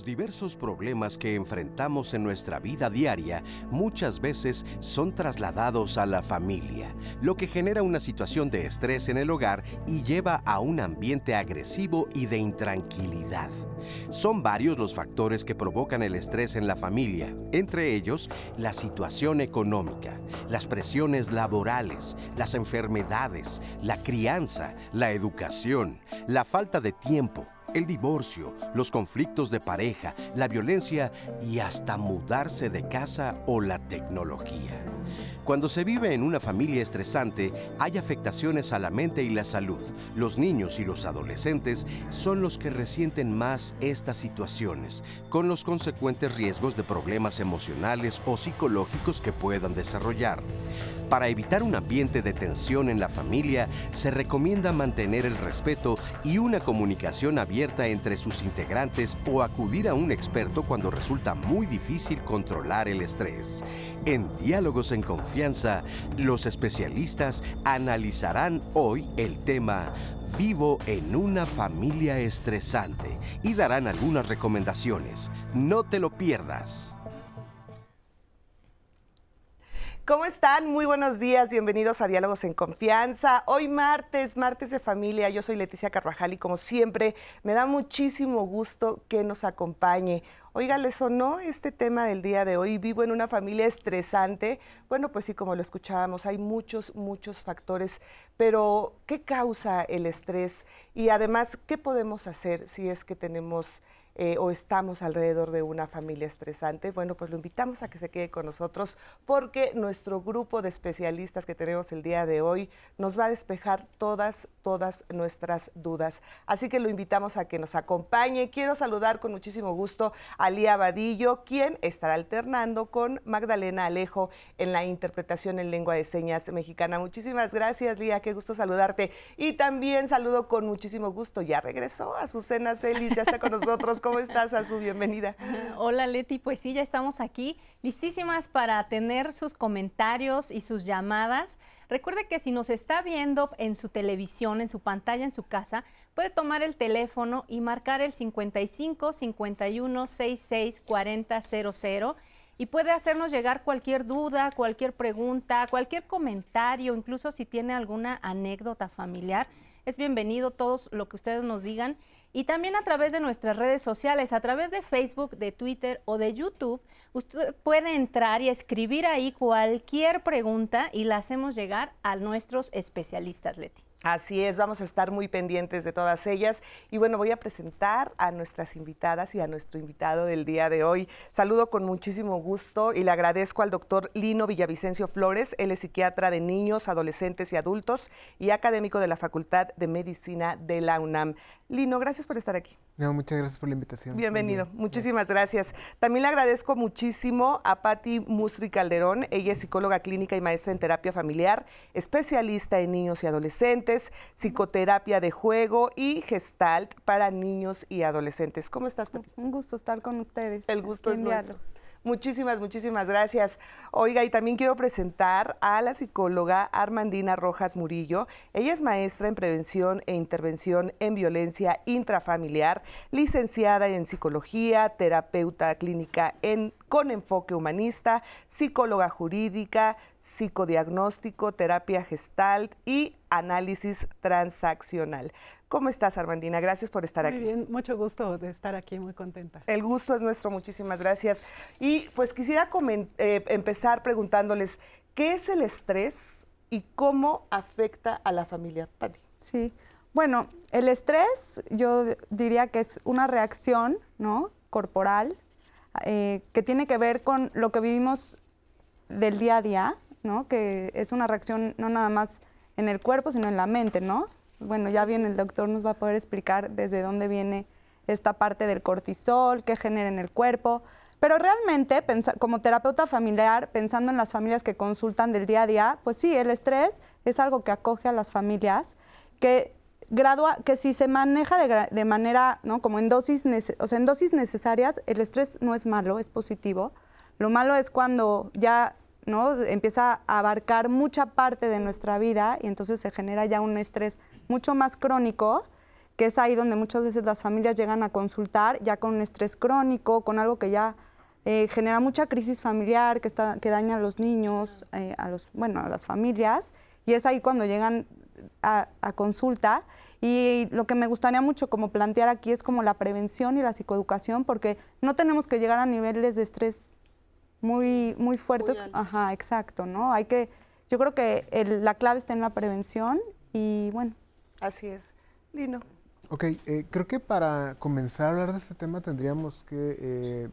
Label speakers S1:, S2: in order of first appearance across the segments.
S1: Los diversos problemas que enfrentamos en nuestra vida diaria muchas veces son trasladados a la familia, lo que genera una situación de estrés en el hogar y lleva a un ambiente agresivo y de intranquilidad. Son varios los factores que provocan el estrés en la familia, entre ellos la situación económica, las presiones laborales, las enfermedades, la crianza, la educación, la falta de tiempo, el divorcio, los conflictos de pareja, la violencia y hasta mudarse de casa o la tecnología. Cuando se vive en una familia estresante, hay afectaciones a la mente y la salud. Los niños y los adolescentes son los que resienten más estas situaciones, con los consecuentes riesgos de problemas emocionales o psicológicos que puedan desarrollar. Para evitar un ambiente de tensión en la familia, se recomienda mantener el respeto y una comunicación abierta entre sus integrantes o acudir a un experto cuando resulta muy difícil controlar el estrés. En Diálogos en Confianza, los especialistas analizarán hoy el tema Vivo en una familia estresante y darán algunas recomendaciones. No te lo pierdas.
S2: ¿Cómo están? Muy buenos días, bienvenidos a Diálogos en Confianza. Hoy martes, martes de familia, yo soy Leticia Carvajal y como siempre me da muchísimo gusto que nos acompañe. Oiga, ¿le sonó este tema del día de hoy? Vivo en una familia estresante. Bueno, pues sí, como lo escuchábamos, hay muchos, muchos factores, pero ¿qué causa el estrés? Y además, ¿qué podemos hacer si es que tenemos eh, o estamos alrededor de una familia estresante, bueno, pues lo invitamos a que se quede con nosotros porque nuestro grupo de especialistas que tenemos el día de hoy nos va a despejar todas, todas nuestras dudas. Así que lo invitamos a que nos acompañe. Quiero saludar con muchísimo gusto a Lía Vadillo, quien estará alternando con Magdalena Alejo en la interpretación en lengua de señas mexicana. Muchísimas gracias, Lía, qué gusto saludarte. Y también saludo con muchísimo gusto, ya regresó Azucena Celis, ya está con nosotros. ¿Cómo estás, Azu? Bienvenida.
S3: Hola, Leti. Pues sí, ya estamos aquí, listísimas para tener sus comentarios y sus llamadas. Recuerde que si nos está viendo en su televisión, en su pantalla, en su casa, puede tomar el teléfono y marcar el 55 51 66 40 00 y puede hacernos llegar cualquier duda, cualquier pregunta, cualquier comentario, incluso si tiene alguna anécdota familiar. Es bienvenido todos lo que ustedes nos digan y también a través de nuestras redes sociales, a través de Facebook, de Twitter o de YouTube, usted puede entrar y escribir ahí cualquier pregunta y la hacemos llegar a nuestros especialistas, Leti.
S2: Así es, vamos a estar muy pendientes de todas ellas. Y bueno, voy a presentar a nuestras invitadas y a nuestro invitado del día de hoy. Saludo con muchísimo gusto y le agradezco al doctor Lino Villavicencio Flores. Él es psiquiatra de niños, adolescentes y adultos y académico de la Facultad de Medicina de la UNAM. Lino, gracias por estar aquí.
S4: No, muchas gracias por la invitación.
S2: Bienvenido, muchísimas gracias. También le agradezco muchísimo a Patti Musri Calderón. Ella es psicóloga clínica y maestra en terapia familiar, especialista en niños y adolescentes, psicoterapia de juego y gestalt para niños y adolescentes. ¿Cómo estás, Patti?
S5: Un gusto estar con ustedes.
S2: El gusto es nuestro. Muchísimas, muchísimas gracias. Oiga, y también quiero presentar a la psicóloga Armandina Rojas Murillo. Ella es maestra en prevención e intervención en violencia intrafamiliar, licenciada en psicología, terapeuta clínica con enfoque humanista, psicóloga jurídica, psicodiagnóstico, terapia gestalt y análisis transaccional. ¿Cómo estás, Armandina? Gracias por estar aquí.
S5: Muy bien, mucho gusto de estar aquí, muy contenta.
S2: El gusto es nuestro, muchísimas gracias. Y pues quisiera eh, empezar preguntándoles, ¿qué es el estrés y cómo afecta a la familia? Pati.
S5: Sí, bueno, el estrés yo diría que es una reacción ¿no? corporal eh, que tiene que ver con lo que vivimos del día a día, ¿no? que es una reacción no nada más en el cuerpo, sino en la mente, ¿no? bueno, ya bien el doctor nos va a poder explicar desde dónde viene esta parte del cortisol, qué genera en el cuerpo. Pero realmente, como terapeuta familiar, pensando en las familias que consultan del día a día, pues sí, el estrés es algo que acoge a las familias, que gradua, que si se maneja de, manera, ¿no? Como en dosis, o sea, en dosis necesarias, el estrés no es malo, es positivo. Lo malo es cuando ya ¿no? empieza a abarcar mucha parte de nuestra vida y entonces se genera ya un estrés mucho más crónico que es ahí donde muchas veces las familias llegan a consultar ya con un estrés crónico, con algo que ya eh, genera mucha crisis familiar, que, está, que daña a los niños, eh, a, los, bueno, a las familias, y es ahí cuando llegan a, consulta. Y lo que me gustaría mucho como plantear aquí es como la prevención y la psicoeducación, porque no tenemos que llegar a niveles de estrés muy, muy fuertes. Ajá, exacto, ¿no? Hay que, yo creo que la clave está en la prevención y bueno.
S2: Así es. Lino.
S4: Ok, eh, creo que para comenzar a hablar de este tema tendríamos que eh,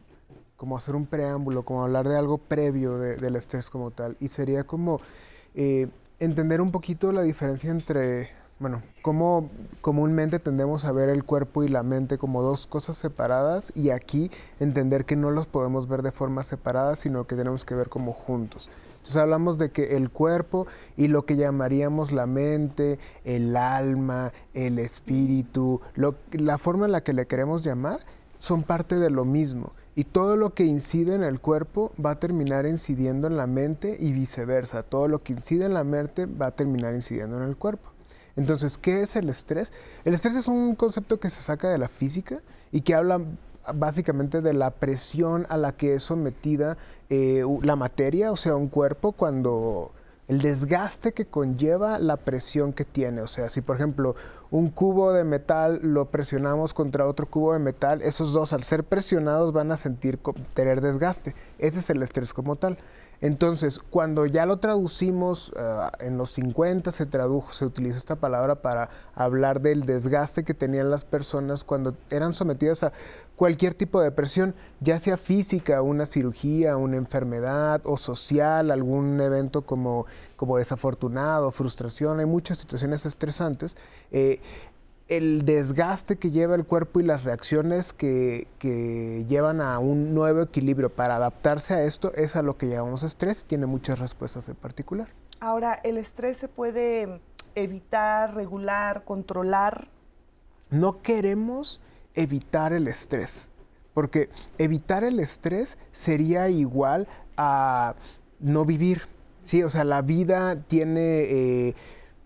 S4: como hacer un preámbulo, como hablar de algo previo del estrés como tal. Y sería como eh, entender un poquito la diferencia entre, bueno, cómo comúnmente tendemos a ver el cuerpo y la mente como dos cosas separadas y aquí entender que no los podemos ver de forma separada, sino que tenemos que ver como juntos. Entonces hablamos de que el cuerpo y lo que llamaríamos la mente, el alma, el espíritu, la forma en la que le queremos llamar, son parte de lo mismo. Y todo lo que incide en el cuerpo va a terminar incidiendo en la mente y viceversa. Todo lo que incide en la mente va a terminar incidiendo en el cuerpo. Entonces, ¿qué es el estrés? El estrés es un concepto que se saca de la física y que habla básicamente de la presión a la que es sometida eh, la materia, o sea, un cuerpo, cuando el desgaste que conlleva la presión que tiene. O sea, si por ejemplo un cubo de metal lo presionamos contra otro cubo de metal, esos dos al ser presionados van a sentir tener desgaste. Ese es el estrés como tal. Entonces, cuando ya lo traducimos, eh, en los 50 se tradujo, se utilizó esta palabra para hablar del desgaste que tenían las personas cuando eran sometidas a cualquier tipo de presión, ya sea física, una cirugía, una enfermedad o social, algún evento como, como desafortunado, frustración, hay muchas situaciones estresantes. Eh, el desgaste que lleva el cuerpo y las reacciones que, que, llevan a un nuevo equilibrio para adaptarse a esto es a lo que llamamos estrés. Tiene muchas respuestas en particular.
S2: Ahora, ¿el estrés se puede evitar, regular, controlar?
S4: No queremos evitar el estrés, porque evitar el estrés sería igual a no vivir. Sí, o sea, la vida tiene... Eh,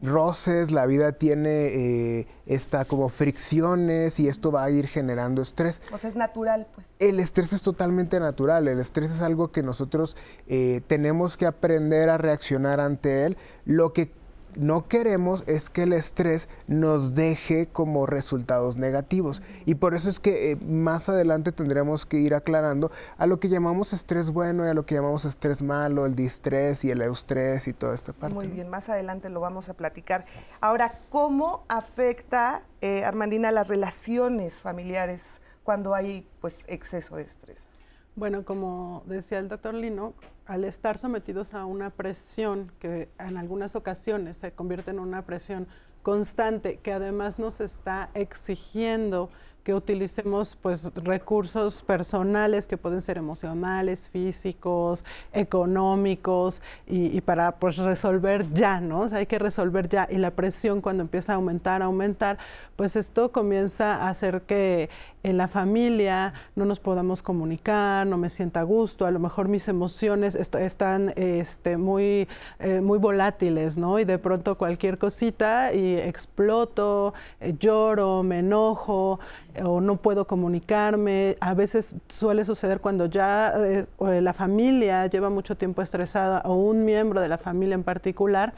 S4: roces, la vida tiene eh, esta como fricciones y esto va a ir generando estrés.
S2: O sea, es natural, pues.
S4: El estrés es totalmente natural, el estrés es algo que nosotros eh, tenemos que aprender a reaccionar ante él. Lo que no queremos es que el estrés nos deje como resultados negativos. Y por eso es que eh, más adelante tendremos que ir aclarando a lo que llamamos estrés bueno y a lo que llamamos estrés malo, el distrés y el eustrés y toda esta parte.
S2: Muy bien, más adelante lo vamos a platicar. Ahora, ¿cómo afecta, eh, Armandina, las relaciones familiares cuando hay pues exceso de estrés?
S6: Bueno, como decía el doctor Lino, al estar sometidos a una presión que en algunas ocasiones se convierte en una presión constante, que además nos está exigiendo que utilicemos pues recursos personales que pueden ser emocionales, físicos, económicos y, para pues resolver ya, ¿no? Hay que resolver ya y la presión cuando empieza a aumentar, a aumentar, pues esto comienza a hacer que en la familia no nos podamos comunicar, no me sienta a gusto, a lo mejor mis emociones están este, muy, eh, muy volátiles, ¿no? Y de pronto cualquier cosita y exploto, eh, lloro, me enojo, o no puedo comunicarme. A veces suele suceder cuando ya eh, la familia lleva mucho tiempo estresada o un miembro de la familia en particular,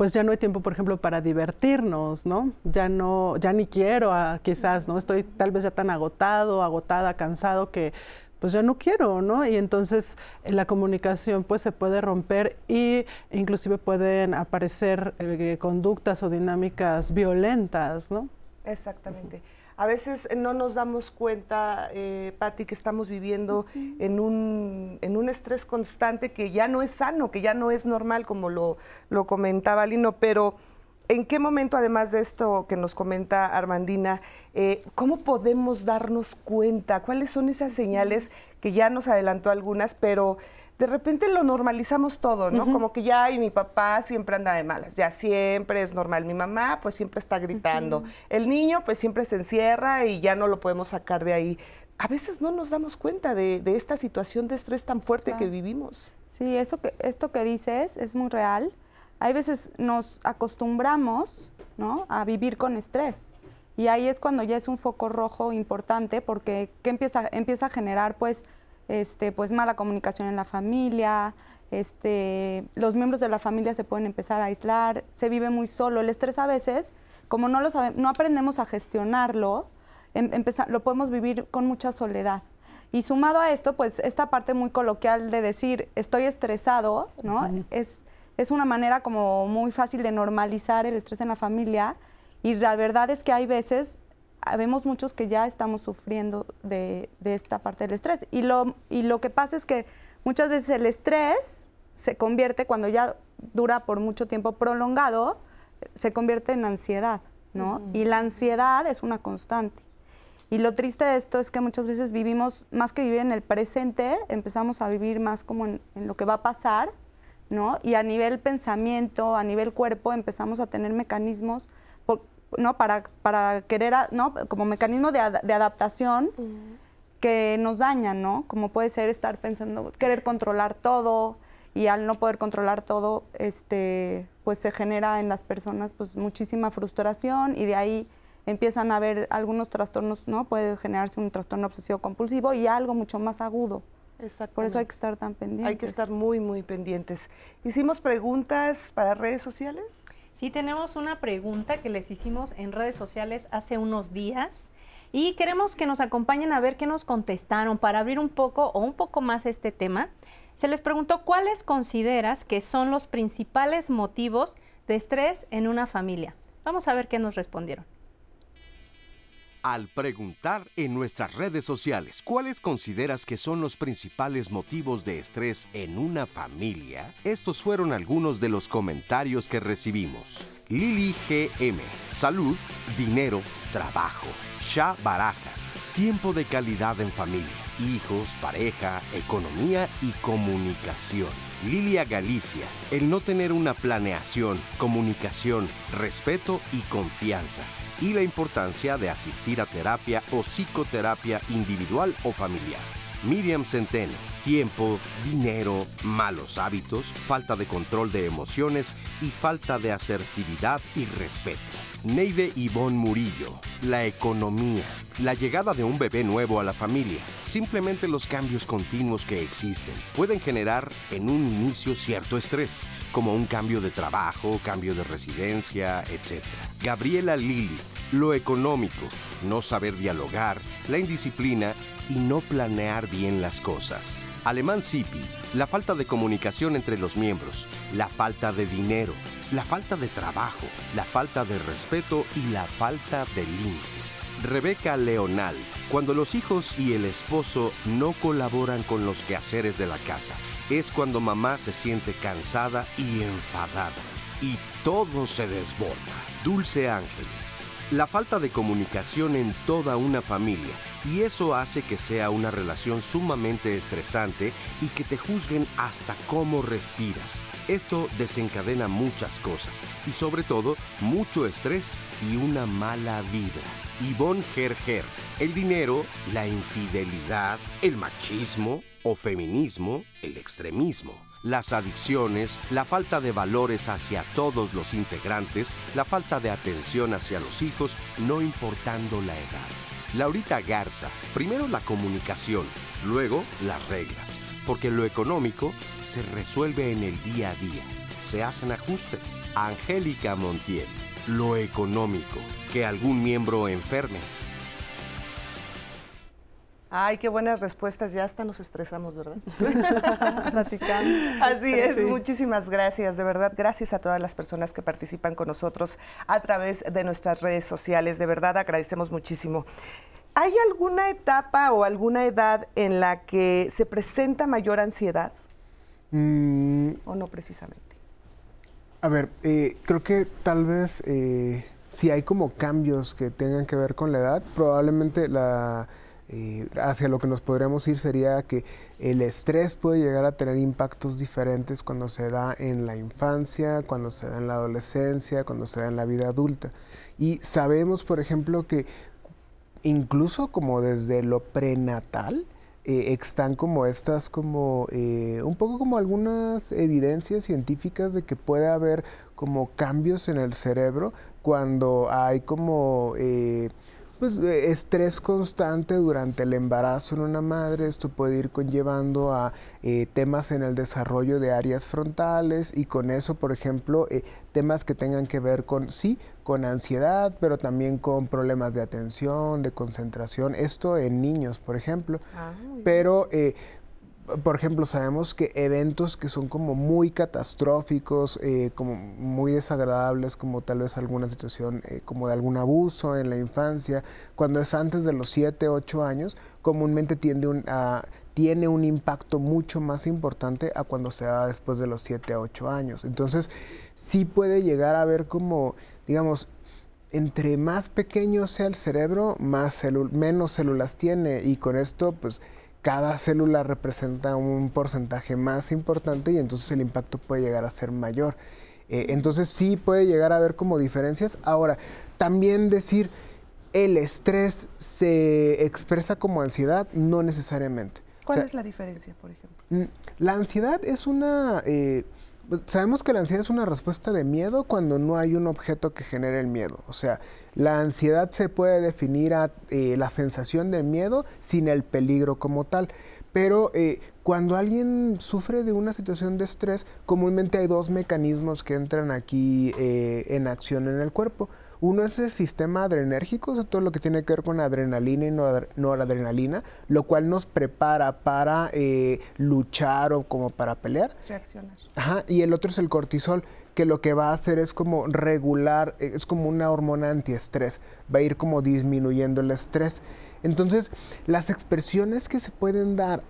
S6: pues ya no hay tiempo, por ejemplo, para divertirnos, ¿no? Ya no, ya ni quiero, quizás, ¿no? Estoy tal vez ya tan agotado, agotada, cansado que pues ya no quiero, ¿no? Y entonces eh, la comunicación pues se puede romper y inclusive pueden aparecer eh, conductas o dinámicas violentas, ¿no?
S2: Exactamente a veces no nos damos cuenta, eh, Patti, que estamos viviendo en, un, en un estrés constante que ya no es sano, que ya no es normal, como lo, lo comentaba Lino, pero ¿en qué momento, además de esto que nos comenta Armandina, eh, cómo podemos darnos cuenta? ¿Cuáles son esas señales que ya nos adelantó algunas, pero de repente lo normalizamos todo, ¿no? Como que ya, y mi papá siempre anda de malas, ya siempre es normal. Mi mamá, pues siempre está gritando. El niño, pues siempre se encierra y ya no lo podemos sacar de ahí. A veces no nos damos cuenta de, esta situación de estrés tan fuerte que vivimos.
S5: Sí, eso que, esto que dices es muy real. Hay veces nos acostumbramos, ¿no? A vivir con estrés. Y ahí es cuando ya es un foco rojo importante porque ¿qué empieza, empieza a generar pues, este, pues mala comunicación en la familia, este, los miembros de la familia se pueden empezar a aislar, se vive muy solo. El estrés a veces, como no, lo sabe, no aprendemos a gestionarlo, em, lo podemos vivir con mucha soledad. Y sumado a esto, pues esta parte muy coloquial de decir estoy estresado, ¿no? es, es una manera como muy fácil de normalizar el estrés en la familia. Y la verdad es que hay veces, vemos muchos que ya estamos sufriendo de, de esta parte del estrés. Y lo, y lo que pasa es que muchas veces el estrés se convierte, cuando ya dura por mucho tiempo prolongado, se convierte en ansiedad, ¿no? Y la ansiedad es una constante. Y lo triste de esto es que muchas veces vivimos, más que vivir en el presente, empezamos a vivir más como en, lo que va a pasar, ¿no? Y a nivel pensamiento, a nivel cuerpo, empezamos a tener mecanismos, ¿no? Para, para querer, ¿no? Como mecanismo de, adaptación que nos dañan, ¿no? Como puede ser estar pensando, querer controlar todo, y al no poder controlar todo, este, pues se genera en las personas pues muchísima frustración y de ahí empiezan a haber algunos trastornos, ¿no? Puede generarse un trastorno obsesivo compulsivo y algo mucho más agudo. Por eso hay que estar tan pendientes.
S2: Hay que estar muy, muy pendientes. ¿Hicimos preguntas para redes sociales?
S3: Sí, tenemos una pregunta que les hicimos en redes sociales hace unos días y queremos que nos acompañen a ver qué nos contestaron para abrir un poco o un poco más este tema. Se les preguntó cuáles consideras que son los principales motivos de estrés en una familia. Vamos a ver qué nos respondieron.
S1: Al preguntar en nuestras redes sociales cuáles consideras que son los principales motivos de estrés en una familia, estos fueron algunos de los comentarios que recibimos. Lili GM, salud, dinero, trabajo. Sha Barajas, tiempo de calidad en familia hijos, pareja, economía y comunicación. Lilia Galicia, el no tener una planeación, comunicación, respeto y confianza. Y la importancia de asistir a terapia o psicoterapia individual o familiar. Miriam Centeno, tiempo, dinero, malos hábitos, falta de control de emociones y falta de asertividad y respeto. Neide Ivonne Murillo, la economía, la llegada de un bebé nuevo a la familia, simplemente los cambios continuos que existen pueden generar en un inicio cierto estrés, como un cambio de trabajo, cambio de residencia, etc. Gabriela Lili, lo económico, no saber dialogar, la indisciplina y no planear bien las cosas. Alemán Sipi, la falta de comunicación entre los miembros, la falta de dinero, la falta de trabajo, la falta de respeto y la falta de límites. Rebeca Leonal, cuando los hijos y el esposo no colaboran con los quehaceres de la casa, es cuando mamá se siente cansada y enfadada y todo se desborda. Dulce Ángeles, la falta de comunicación en toda una familia y eso hace que sea una relación sumamente estresante y que te juzguen hasta cómo respiras. Esto desencadena muchas cosas y sobre todo mucho estrés y una mala vibra. Yvonne Gerger, el dinero, la infidelidad, el machismo o feminismo, el extremismo las adicciones, la falta de valores hacia todos los integrantes, la falta de atención hacia los hijos, no importando la edad. Laurita Garza, primero la comunicación, luego las reglas, porque lo económico se resuelve en el día a día, se hacen ajustes. Angélica Montiel, lo económico, que algún miembro enferme,
S2: Ay, qué buenas respuestas. Ya hasta nos estresamos, ¿verdad?
S5: Platicando.
S2: Así es. Muchísimas gracias. De verdad, gracias a todas las personas que participan con nosotros a través de nuestras redes sociales. De verdad, agradecemos muchísimo. ¿Hay alguna etapa o alguna edad en la que se presenta mayor ansiedad? Mm. ¿O no precisamente?
S4: A ver, eh, creo que tal vez eh, si hay como cambios que tengan que ver con la edad, probablemente la eh, hacia lo que nos podríamos ir sería que el estrés puede llegar a tener impactos diferentes cuando se da en la infancia, cuando se da en la adolescencia, cuando se da en la vida adulta. Y sabemos, por ejemplo, que incluso como desde lo prenatal, eh, están como estas, como eh, un poco como algunas evidencias científicas de que puede haber como cambios en el cerebro cuando hay como pues, eh, estrés constante durante el embarazo en una madre. Esto puede ir conllevando a eh, temas en el desarrollo de áreas frontales y con eso, por ejemplo, temas que tengan que ver con, sí, con ansiedad, pero también con problemas de atención, de concentración. Esto en niños, por ejemplo. Ah, pero por ejemplo, sabemos que eventos que son como muy catastróficos, eh, como muy desagradables, como tal vez alguna situación eh, como de algún abuso en la infancia, cuando es antes de los 7, 8 años, comúnmente tiende un, a, tiene un impacto mucho más importante a cuando se da después de los 7 a 8 años. Entonces, sí puede llegar a ver como, digamos, entre más pequeño sea el cerebro, más menos células tiene y con esto, pues, cada célula representa un porcentaje más importante y entonces el impacto puede llegar a ser mayor. Eh, entonces sí puede llegar a haber como diferencias. Ahora, también decir el estrés se expresa como ansiedad, no necesariamente.
S2: ¿Cuál es la diferencia, por ejemplo?
S4: La ansiedad es una... Eh, sabemos que la ansiedad es una respuesta de miedo cuando no hay un objeto que genere el miedo. O sea, la ansiedad se puede definir a eh, la sensación de miedo sin el peligro como tal. Pero eh, cuando alguien sufre de una situación de estrés, comúnmente hay dos mecanismos que entran aquí eh, en acción en el cuerpo. Uno es el sistema adrenérgico, o sea, todo lo que tiene que ver con adrenalina y noradrenalina, lo cual nos prepara para luchar o como para pelear.
S2: Reaccionar.
S4: Ajá, y el otro es el cortisol, que lo que va a hacer es como regular, eh, es como una hormona antiestrés, va a ir como disminuyendo el estrés. Entonces, las expresiones que se pueden dar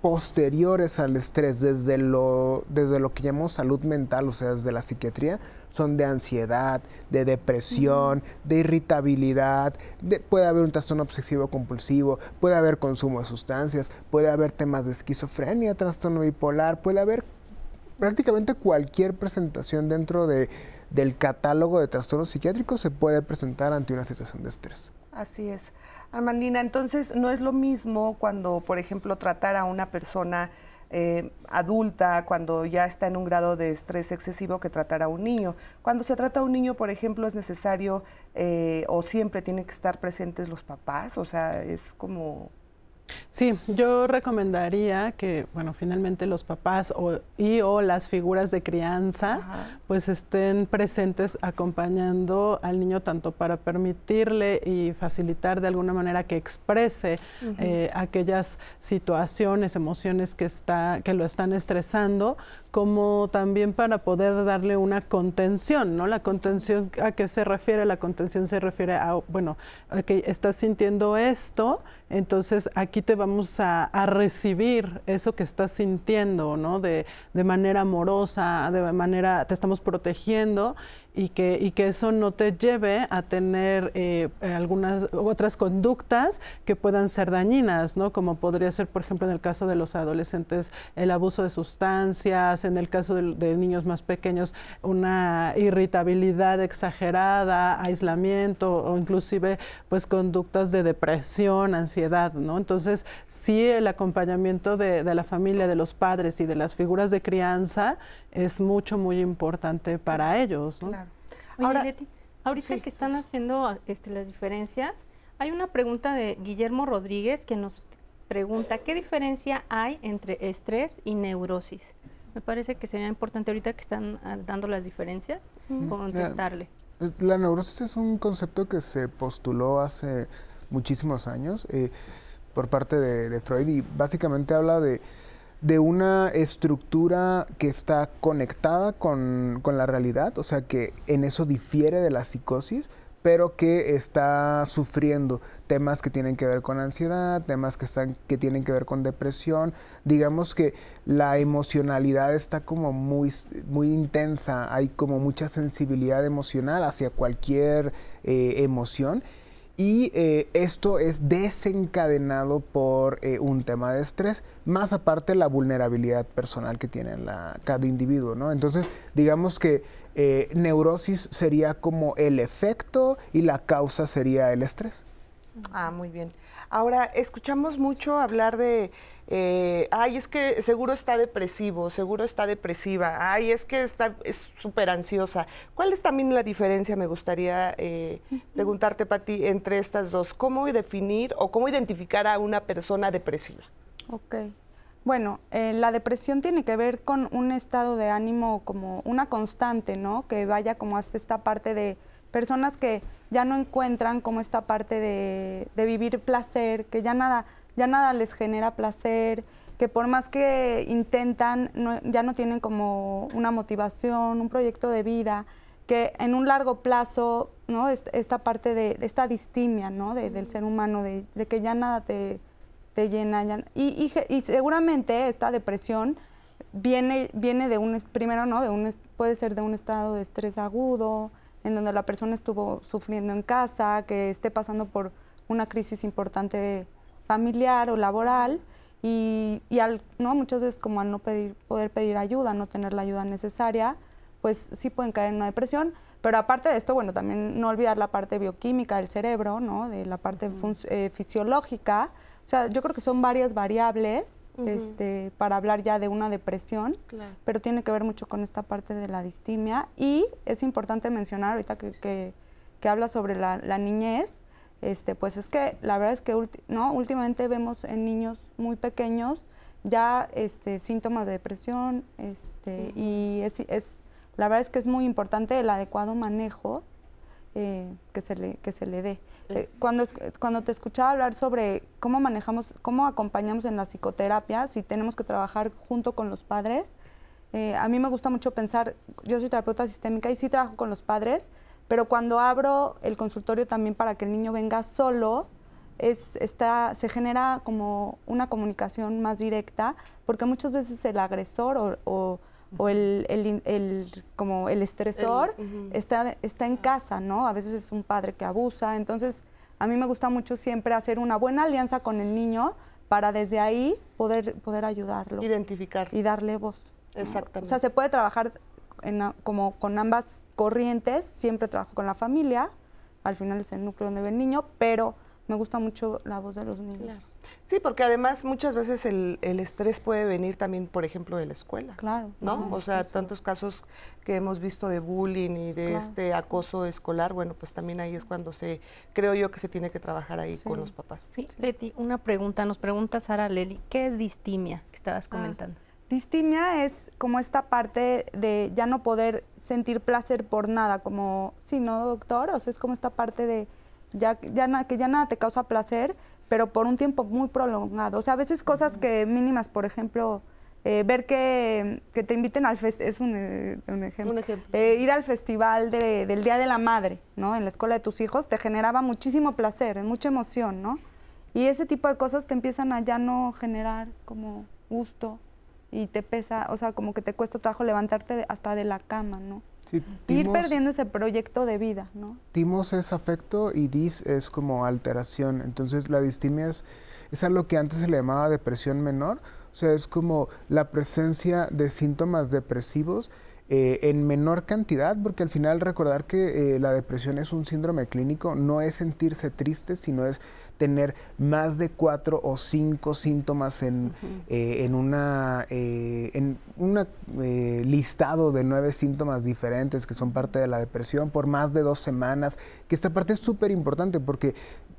S4: posteriores al estrés desde lo, desde lo que llamamos salud mental, o sea, desde la psiquiatría, son de ansiedad, de depresión, de irritabilidad, puede haber un trastorno obsesivo compulsivo, puede haber consumo de sustancias, puede haber temas de esquizofrenia, trastorno bipolar, puede haber prácticamente cualquier presentación dentro de, del catálogo de trastornos psiquiátricos se puede presentar ante una situación de estrés.
S2: Así es. Armandina, entonces no es lo mismo cuando, por ejemplo, tratar a una persona eh, adulta cuando ya está en un grado de estrés excesivo que tratar a un niño. Cuando se trata a un niño, por ejemplo, es necesario eh, o siempre tienen que estar presentes los papás, o sea, es como
S6: Sí, yo recomendaría que, bueno, finalmente los papás o, y o las figuras de crianza, pues estén presentes acompañando al niño tanto para permitirle y facilitar de alguna manera que exprese eh, aquellas situaciones, emociones que está, que lo están estresando, como también para poder darle una contención, ¿no? La contención, ¿a qué se refiere? La contención se refiere a, bueno, estás sintiendo esto, entonces aquí te vamos a, recibir eso que estás sintiendo, ¿no? De, de manera amorosa, de manera, te estamos protegiendo y que, y que eso no te lleve a tener eh, algunas otras conductas que puedan ser dañinas, ¿no? Como podría ser, por ejemplo, en el caso de los adolescentes, el abuso de sustancias, en el caso de, niños más pequeños, una irritabilidad exagerada, aislamiento o inclusive pues conductas de depresión, ansiedad, ¿no? Entonces, sí el acompañamiento de, de la familia, de los padres y de las figuras de crianza es mucho, muy importante para ellos.
S3: Ahora, ahorita que están haciendo este, las diferencias, hay una pregunta de Guillermo Rodríguez que nos pregunta, ¿qué diferencia hay entre estrés y neurosis? Me parece que sería importante ahorita que están ah, dando las diferencias, contestarle.
S4: La, neurosis es un concepto que se postuló hace muchísimos años eh, por parte de Freud y básicamente habla de de una estructura que está conectada con, la realidad, o sea que en eso difiere de la psicosis, pero que está sufriendo temas que tienen que ver con ansiedad, temas que, están, que tienen que ver con depresión. Digamos que la emocionalidad está como muy, muy intensa, hay como mucha sensibilidad emocional hacia cualquier eh, emoción y eh, esto es desencadenado por eh, un tema de estrés, más aparte la vulnerabilidad personal que tiene la, cada individuo, ¿no? Entonces, digamos que eh, neurosis sería como el efecto y la causa sería el estrés.
S2: Ah, muy bien. Ahora, escuchamos mucho hablar de, eh, ay, es que seguro está depresivo, seguro está depresiva, ay, es que está es súper ansiosa. ¿Cuál es también la diferencia, me gustaría eh, preguntarte, Pati, entre estas dos? ¿Cómo definir o cómo identificar a una persona depresiva?
S5: Ok. Bueno, eh, la depresión tiene que ver con un estado de ánimo como una constante, ¿no? Que vaya como hasta esta parte de personas que ya no encuentran como esta parte de, vivir placer, que ya nada, ya nada les genera placer, que por más que intentan, ya no tienen como una motivación, un proyecto de vida, que en un largo plazo, ¿no? Esta, parte de, esta distimia, ¿no? del ser humano, de, que ya nada te, te llena. y, y, seguramente esta depresión viene, viene de un, primero, ¿no? De un, puede ser de un estado de estrés agudo, en donde la persona estuvo sufriendo en casa, que esté pasando por una crisis importante familiar o laboral y, al, ¿no? muchas veces como al no pedir, poder pedir ayuda, no tener la ayuda necesaria, pues sí pueden caer en una depresión. Pero aparte de esto, bueno, también no olvidar la parte bioquímica del cerebro, ¿no? de la parte eh, fisiológica, o sea, yo creo que son varias variables este, para hablar ya de una depresión, pero tiene que ver mucho con esta parte de la distimia. Y es importante mencionar ahorita que, que, habla sobre la, niñez, este, pues es que la verdad es que ¿no? últimamente vemos en niños muy pequeños ya este, síntomas de depresión este, y es, es, la verdad es que es muy importante el adecuado manejo eh, que, se le, que se le dé. Eh, cuando, cuando te escuchaba hablar sobre cómo manejamos, cómo acompañamos en la psicoterapia, si tenemos que trabajar junto con los padres, eh, a mí me gusta mucho pensar, yo soy terapeuta sistémica y sí trabajo con los padres, pero cuando abro el consultorio también para que el niño venga solo, es, está, se genera como una comunicación más directa, porque muchas veces el agresor o o el, el, como el estresor está, está en casa, ¿no? A veces es un padre que abusa, entonces a mí me gusta mucho siempre hacer una buena alianza con el niño para desde ahí poder, poder ayudarlo.
S2: Identificar.
S5: Y darle voz.
S2: Exactamente.
S5: O sea, se puede trabajar en, como con ambas corrientes, siempre trabajo con la familia, al final es el núcleo donde ve el niño, pero me gusta mucho la voz de los niños.
S2: Sí, porque además muchas veces el, estrés puede venir también, por ejemplo, de la escuela.
S5: Claro.
S2: ¿No? o sea, tantos casos que hemos visto de bullying y de este acoso escolar, bueno, pues también ahí es cuando se, creo yo que se tiene que trabajar ahí con los papás.
S3: Sí, Leti, una pregunta, nos pregunta Sara Leli, ¿qué es distimia que estabas ah, comentando?
S5: Distimia es como esta parte de ya no poder sentir placer por nada, como, sí, ¿no, doctor? O sea, es como esta parte de ya, ya que ya nada te causa placer, pero por un tiempo muy prolongado. O sea, a veces cosas que mínimas, por ejemplo, eh, ver que, te inviten al festival, es un, eh, ejemplo, eh, ir al festival del Día de la Madre, ¿no? En la escuela de tus hijos, te generaba muchísimo placer, mucha emoción, ¿no? Y ese tipo de cosas te empiezan a ya no generar como gusto y te pesa, o sea, como que te cuesta trabajo levantarte hasta de la cama, ¿no? ir perdiendo ese proyecto de vida, ¿no?
S4: Timos es afecto y dis es como alteración. Entonces la distimia es, es algo que antes se le llamaba depresión menor. O sea, es como la presencia de síntomas depresivos eh, en menor cantidad, porque al final recordar que eh, la depresión es un síndrome clínico, no es sentirse triste, sino es tener más de cuatro o cinco síntomas en, eh, en una eh, en un eh, listado de nueve síntomas diferentes que son parte de la depresión por más de dos semanas, que esta parte es súper importante porque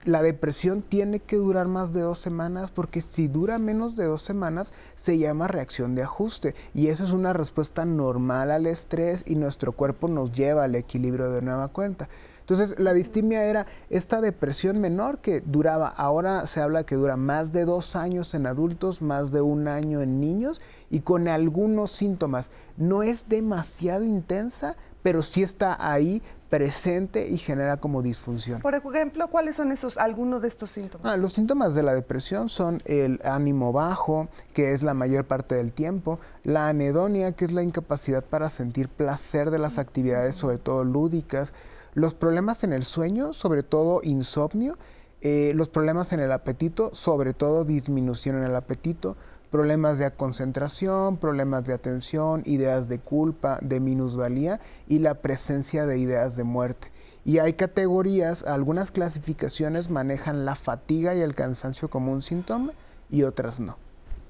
S4: la depresión tiene que durar más de dos semanas porque si dura menos de dos semanas se llama reacción de ajuste y eso es una respuesta normal al estrés y nuestro cuerpo nos lleva al equilibrio de nueva cuenta. Entonces, la distimia era esta depresión menor que duraba, ahora se habla que dura más de dos años en adultos, más de un año en niños y con algunos síntomas. No es demasiado intensa, pero sí está ahí presente y genera como disfunción.
S2: Por ejemplo, ¿cuáles son esos algunos de estos síntomas?
S4: Ah, los síntomas de la depresión son el ánimo bajo, que es la mayor parte del tiempo, la anedonia, que es la incapacidad para sentir placer de las actividades, sobre todo lúdicas, los problemas en el sueño, sobre todo insomnio, eh, los problemas en el apetito, sobre todo disminución en el apetito, problemas de concentración, problemas de atención, ideas de culpa, de minusvalía y la presencia de ideas de muerte. Y hay categorías, algunas clasificaciones manejan la fatiga y el cansancio como un síntoma y otras no.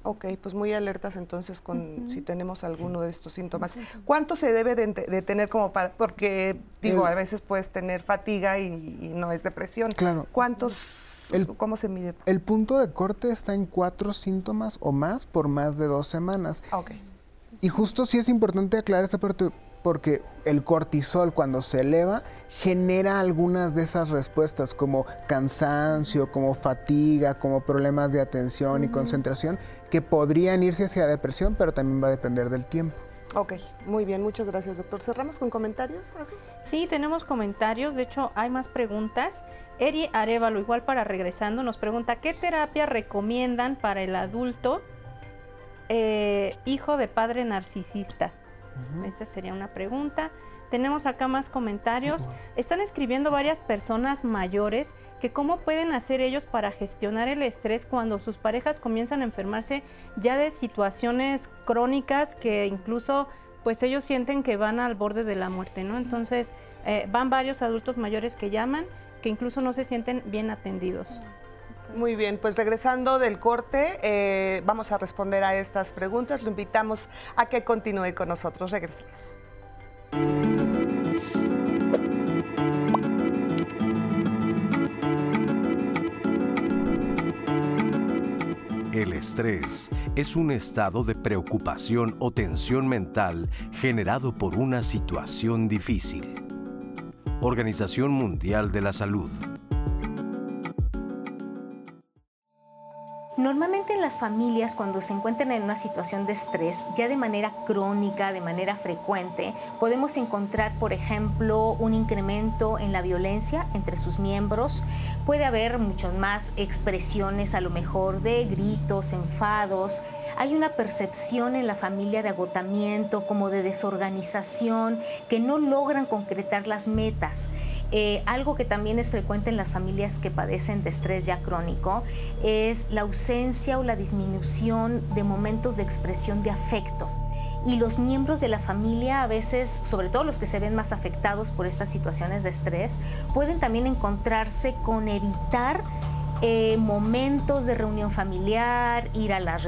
S2: Ok, pues muy alertas entonces con si tenemos alguno de estos síntomas. ¿Cuánto se debe de, tener como para, porque digo, a veces puedes tener fatiga y, no es depresión.
S4: Claro.
S2: ¿Cuántos, cómo se mide?
S4: El punto de corte está en cuatro síntomas o más por más de dos semanas.
S2: Ok.
S4: Y justo sí es importante aclarar esta parte porque el cortisol cuando se eleva genera algunas de esas respuestas como cansancio, como fatiga, como problemas de atención y concentración que podrían irse hacia depresión, pero también va a depender del tiempo.
S2: Ok, muy bien, muchas gracias, doctor. ¿Cerramos con comentarios?
S3: Sí, tenemos comentarios, de hecho hay más preguntas. Eri Arevalo, igual para regresando, nos pregunta, ¿qué terapia recomiendan para el adulto eh, hijo de padre narcisista? Esa sería una pregunta. Tenemos acá más comentarios. Están escribiendo varias personas mayores que cómo pueden hacer ellos para gestionar el estrés cuando sus parejas comienzan a enfermarse ya de situaciones crónicas que incluso pues ellos sienten que van al borde de la muerte, ¿no? Entonces eh, van varios adultos mayores que llaman que incluso no se sienten bien atendidos.
S2: Muy bien, pues regresando del corte, eh, vamos a responder a estas preguntas. Lo invitamos a que continúe con nosotros. Regresemos.
S1: El estrés es un estado de preocupación o tensión mental generado por una situación difícil. Organización Mundial de la Salud.
S7: Normalmente en las familias cuando se encuentran en una situación de estrés, ya de manera crónica, de manera frecuente, podemos encontrar, por ejemplo, un incremento en la violencia entre sus miembros. Puede haber muchas más expresiones a lo mejor de gritos, enfados. Hay una percepción en la familia de agotamiento, como de desorganización, que no logran concretar las metas. Eh, algo que también es frecuente en las familias que padecen de estrés ya crónico es la ausencia o la disminución de momentos de expresión de afecto. Y los miembros de la familia, a veces, sobre todo los que se ven más afectados por estas situaciones de estrés, pueden también encontrarse con evitar eh, momentos de reunión familiar, ir a las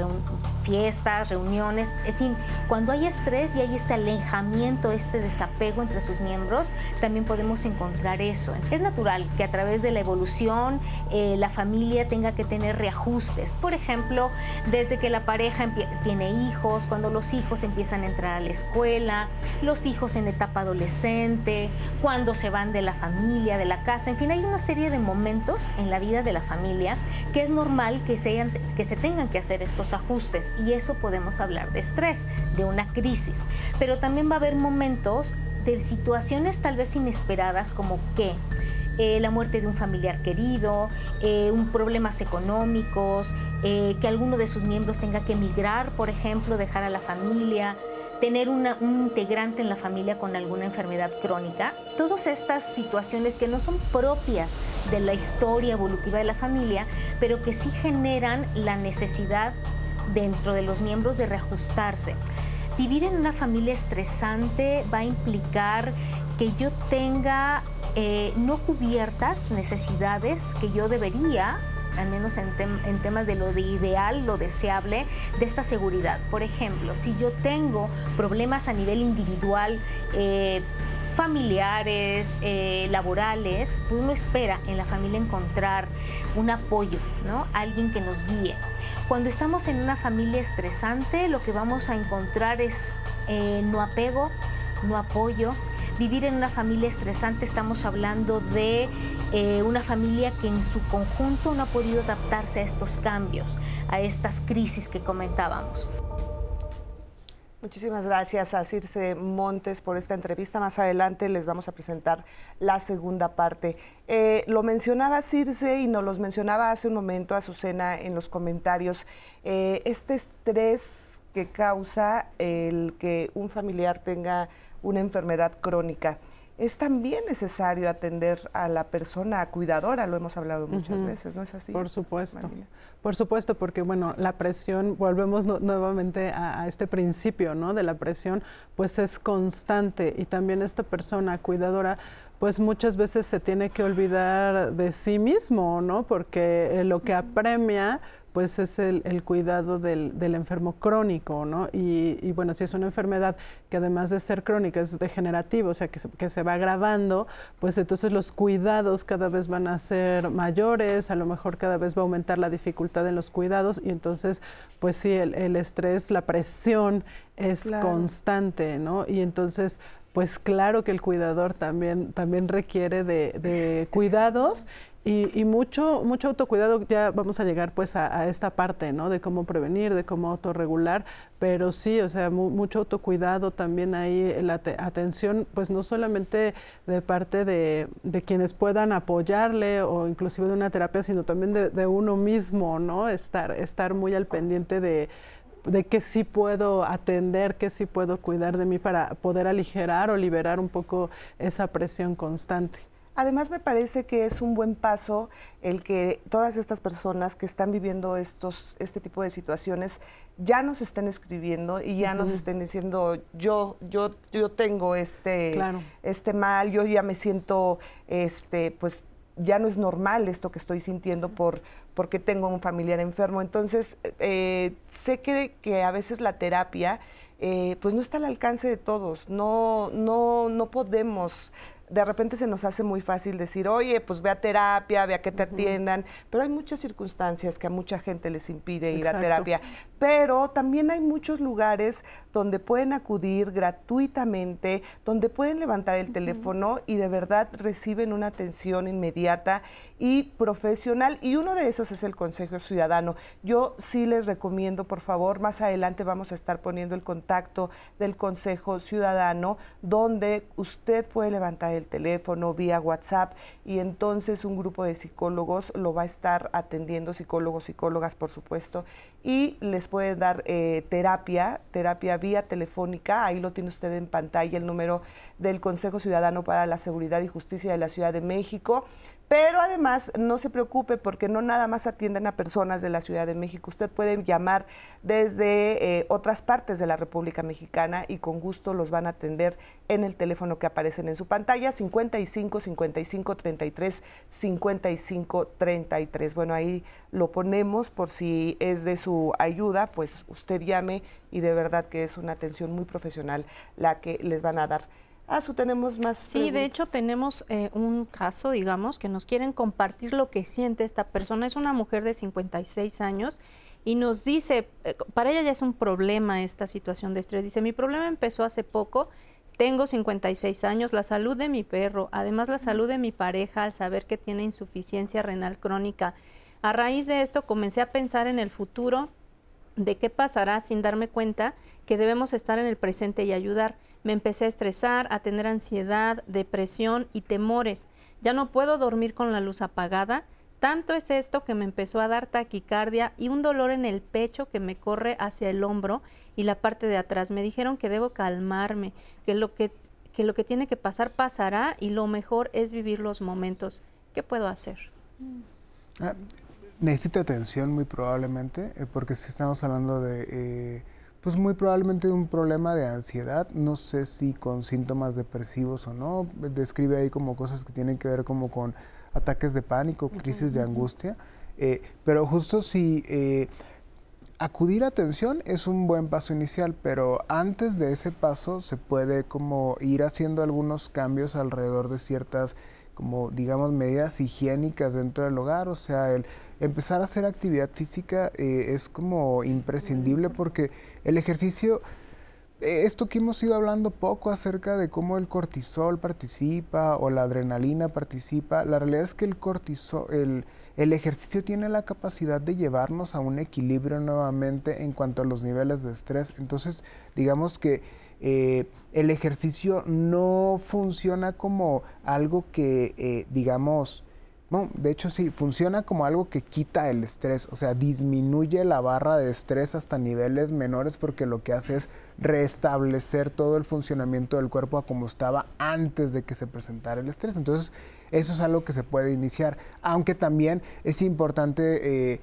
S7: fiestas, reuniones, en fin, cuando hay estrés y hay este alejamiento, este desapego entre sus miembros, también podemos encontrar eso. Es natural que a través de la evolución eh, la familia tenga que tener reajustes. Por ejemplo, desde que la pareja tiene hijos, cuando los hijos empiezan a entrar a la escuela, los hijos en etapa adolescente, cuando se van de la familia, de la casa, en fin, hay una serie de momentos en la vida de la familia que es normal que se, que se tengan que hacer estos ajustes y eso podemos hablar de estrés, de una crisis. Pero también va a haber momentos de situaciones tal vez inesperadas como que eh, la muerte de un familiar querido, eh, un problemas económicos, eh, que alguno de sus miembros tenga que emigrar, por ejemplo, dejar a la familia, tener un integrante en la familia con alguna enfermedad crónica. Todas estas situaciones que no son propias de la historia evolutiva de la familia, pero que sí generan la necesidad dentro de los miembros de reajustarse. Vivir en una familia estresante va a implicar que yo tenga eh, no cubiertas necesidades que yo debería al menos en, temas de lo de ideal, lo deseable, de esta seguridad. Por ejemplo, si yo tengo problemas a nivel individual, eh, familiares, eh, laborales, pues uno espera en la familia encontrar un apoyo, ¿no? Alguien que nos guíe. Cuando estamos en una familia estresante, lo que vamos a encontrar es eh, no apego, no apoyo, Vivir en una familia estresante estamos hablando de eh, una familia que en su conjunto no ha podido adaptarse a estos cambios, a estas crisis que comentábamos.
S2: Muchísimas gracias a Circe Montes por esta entrevista. Más adelante les vamos a presentar la segunda parte. Eh, lo mencionaba Circe y nos los mencionaba hace un momento Azucena en los comentarios. Eh, este estrés que causa el que un familiar tenga una enfermedad crónica. Es también necesario atender a la persona cuidadora, lo hemos hablado muchas veces, ¿no es así?
S6: Por supuesto, por supuesto, porque bueno, la presión, volvemos nuevamente a, a, este principio, ¿no? De la presión, pues es constante y también esta persona cuidadora pues muchas veces se tiene que olvidar de sí mismo, ¿no? Porque eh, lo que apremia pues es el, cuidado del, enfermo crónico, ¿no? Y, bueno, si es una enfermedad que además de ser crónica es degenerativa, o sea, que se, que se va agravando, pues entonces los cuidados cada vez van a ser mayores, a lo mejor cada vez va a aumentar la dificultad en los cuidados y entonces, pues sí, el, estrés, la presión es constante, ¿no? Y entonces pues claro que el cuidador también, también requiere de, de cuidados y, mucho, mucho autocuidado, ya vamos a llegar pues a, esta parte, ¿no? De cómo prevenir, de cómo autorregular, pero sí, o sea, mucho autocuidado también ahí, la atención, pues no solamente de parte de, quienes puedan apoyarle o inclusive de una terapia, sino también de, uno mismo, ¿no? Estar, estar muy al pendiente de, de qué sí puedo atender, qué sí puedo cuidar de mí para poder aligerar o liberar un poco esa presión constante.
S2: Además, me parece que es un buen paso el que todas estas personas que están viviendo estos, este tipo de situaciones ya nos estén escribiendo y ya nos estén diciendo, yo, yo, yo tengo este, este mal, yo ya me siento, este, pues ya no es normal esto que estoy sintiendo por porque tengo un familiar enfermo. Entonces, eh, sé que, que, a veces la terapia eh, pues no está al alcance de todos, no, no, no podemos de repente se nos hace muy fácil decir, oye, pues ve a terapia, ve a que te atiendan, pero hay muchas circunstancias que a mucha gente les impide ir a terapia. Pero también hay muchos lugares donde pueden acudir gratuitamente, donde pueden levantar el teléfono y de verdad reciben una atención inmediata y profesional. Y uno de esos es el Consejo Ciudadano. Yo sí les recomiendo, por favor, más adelante vamos a estar poniendo el contacto del Consejo Ciudadano, donde usted puede levantar el teléfono vía WhatsApp y entonces un grupo de psicólogos lo va a estar atendiendo, psicólogos, psicólogas, por supuesto, y les puede dar eh, terapia, terapia vía telefónica. Ahí lo tiene usted en pantalla, el número del Consejo Ciudadano para la Seguridad y Justicia de la Ciudad de México. Pero además, no se preocupe porque no nada más atienden a personas de la Ciudad de México. Usted puede llamar desde eh, otras partes de la República Mexicana y con gusto los van a atender en el teléfono que aparecen en su pantalla, 55 55 33 55 33. Bueno, ahí lo ponemos por si es de su ayuda, pues usted llame y de verdad que es una atención muy profesional la que les van a dar. Ah, su tenemos más.
S3: Sí, de hecho tenemos eh, un caso, digamos, que nos quieren compartir lo que siente esta persona. Es una mujer de 56 años y nos dice, eh, para ella ya es un problema esta situación de estrés. Dice, mi problema empezó hace poco, tengo 56 años, la salud de mi perro, además la salud de mi pareja al saber que tiene insuficiencia renal crónica. A raíz de esto comencé a pensar en el futuro, de qué pasará sin darme cuenta que debemos estar en el presente y ayudar. Me empecé a estresar, a tener ansiedad, depresión y temores. Ya no puedo dormir con la luz apagada. Tanto es esto que me empezó a dar taquicardia y un dolor en el pecho que me corre hacia el hombro y la parte de atrás. Me dijeron que debo calmarme, que lo que, que, lo que tiene que pasar pasará y lo mejor es vivir los momentos. ¿Qué puedo hacer?
S4: Ah, necesita atención muy probablemente, eh, porque si estamos hablando de... Eh, pues muy probablemente un problema de ansiedad, no sé si con síntomas depresivos o no, describe ahí como cosas que tienen que ver como con ataques de pánico, crisis de angustia, eh, pero justo si eh, acudir a atención es un buen paso inicial, pero antes de ese paso se puede como ir haciendo algunos cambios alrededor de ciertas como digamos medidas higiénicas dentro del hogar, o sea, el empezar a hacer actividad física eh, es como imprescindible porque el ejercicio, eh, esto que hemos ido hablando poco acerca de cómo el cortisol participa o la adrenalina participa, la realidad es que el cortisol, el, el ejercicio tiene la capacidad de llevarnos a un equilibrio nuevamente en cuanto a los niveles de estrés. Entonces, digamos que eh, el ejercicio no funciona como algo que, digamos, de hecho sí, funciona como algo que quita el estrés, o sea, disminuye la barra de estrés hasta niveles menores porque lo que hace es restablecer todo el funcionamiento del cuerpo a como estaba antes de que se presentara el estrés. Entonces, eso es algo que se puede iniciar, aunque también es importante... Eh,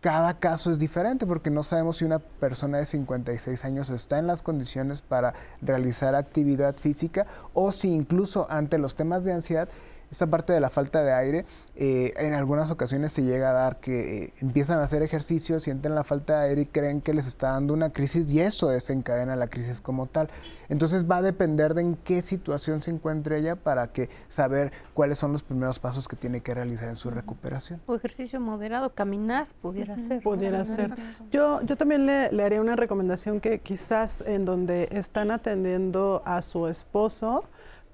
S4: cada caso es diferente porque no sabemos si una persona de 56 años está en las condiciones para realizar actividad física o si incluso ante los temas de ansiedad esta parte de la falta de aire, eh, en algunas ocasiones se llega a dar que eh, empiezan a hacer ejercicio, sienten la falta de aire y creen que les está dando una crisis y eso desencadena la crisis como tal. Entonces va a depender de en qué situación se encuentre ella para que saber cuáles son los primeros pasos que tiene que realizar en su recuperación.
S3: O ejercicio moderado, caminar, pudiera ser.
S6: Pudiera ser. Yo, yo también le, le haría una recomendación que quizás en donde están atendiendo a su esposo,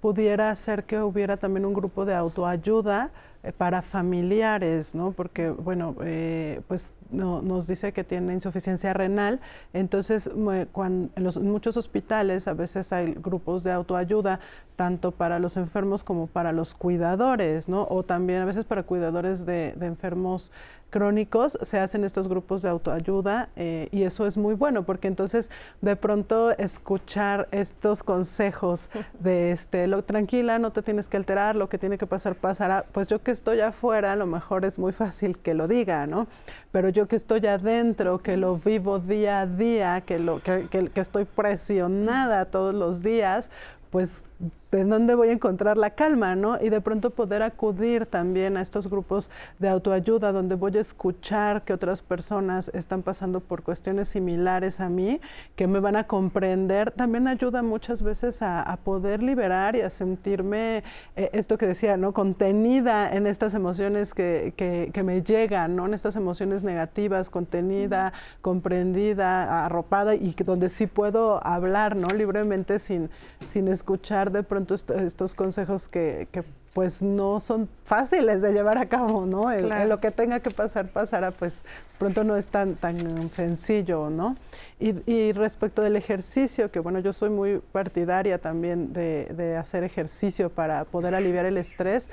S6: pudiera ser que hubiera también un grupo de autoayuda para familiares, ¿no? Porque, bueno, eh, pues no, nos dice que tiene insuficiencia renal, entonces cuando, en, los, muchos hospitales a veces hay grupos de autoayuda, tanto para los enfermos como para los cuidadores, ¿no? O también a veces para cuidadores de, de enfermos crónicos se hacen estos grupos de autoayuda eh, y eso es muy bueno porque entonces de pronto escuchar estos consejos de este lo tranquila no te tienes que alterar lo que tiene que pasar pasará pues yo que estoy afuera a lo mejor es muy fácil que lo diga no pero yo que estoy adentro que lo vivo día a día que lo que, que estoy presionada todos los días pues de dónde voy a encontrar la calma, ¿no? Y de pronto poder acudir también a estos grupos de autoayuda donde voy a escuchar que otras personas están pasando por cuestiones similares a mí, que me van a comprender, también ayuda muchas veces a, poder liberar y a sentirme, eh, esto que decía, ¿no? Contenida en estas emociones que, que, me llegan, ¿no? En estas emociones negativas, contenida, comprendida, arropada y que donde sí puedo hablar, ¿no? Libremente sin, sin escuchar de pronto estos consejos que, pues no son fáciles de llevar a cabo, ¿no? lo que tenga que pasar, pasará, pues pronto no es tan, tan sencillo, ¿no? Y, respecto del ejercicio, que bueno, yo soy muy partidaria también de, hacer ejercicio para poder aliviar el estrés,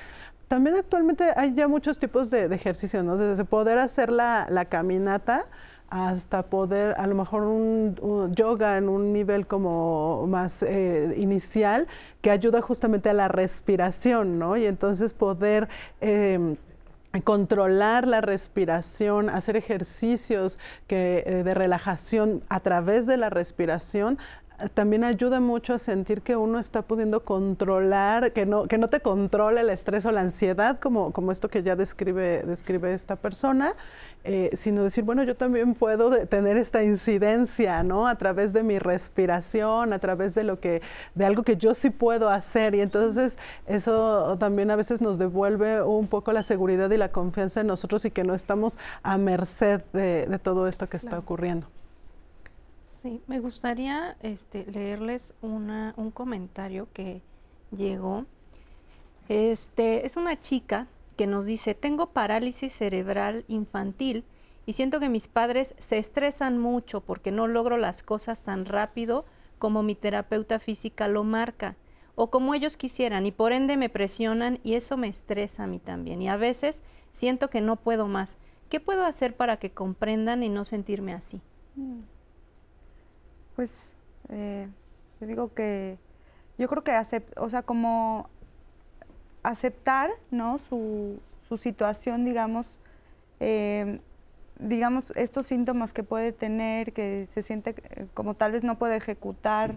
S6: también actualmente hay ya muchos tipos de, ejercicio, ¿no? Desde poder hacer la, la caminata, hasta poder, a lo mejor un, yoga en un nivel como más eh, inicial, que ayuda justamente a la respiración, ¿no? Y entonces poder... Em, controlar la respiración, hacer ejercicios que, eh, de relajación a través de la respiración, también ayuda mucho a sentir que uno está pudiendo controlar, que no, que no te controla el estrés o la ansiedad, como, como esto que ya describe, describe esta persona, eh, sino decir, bueno, yo también puedo tener esta incidencia, ¿no? A través de mi respiración, a través de lo que, de algo que yo sí puedo hacer. Y entonces eso también a veces nos devuelve un poco la seguridad y la confianza en nosotros y que no estamos a merced de, todo esto que está ocurriendo.
S3: Sí, me gustaría este, leerles una, un comentario que llegó. Este, es una chica que nos dice, tengo parálisis cerebral infantil y siento que mis padres se estresan mucho porque no logro las cosas tan rápido como mi terapeuta física lo marca o como ellos quisieran y por ende me presionan y eso me estresa a mí también y a veces siento que no puedo más. ¿Qué puedo hacer para que comprendan y no sentirme así? Mm
S5: pues eh, yo digo que yo creo que o sea, como aceptar ¿no? su, su situación, digamos, eh, digamos, estos síntomas que puede tener, que se siente eh, como tal vez no puede ejecutar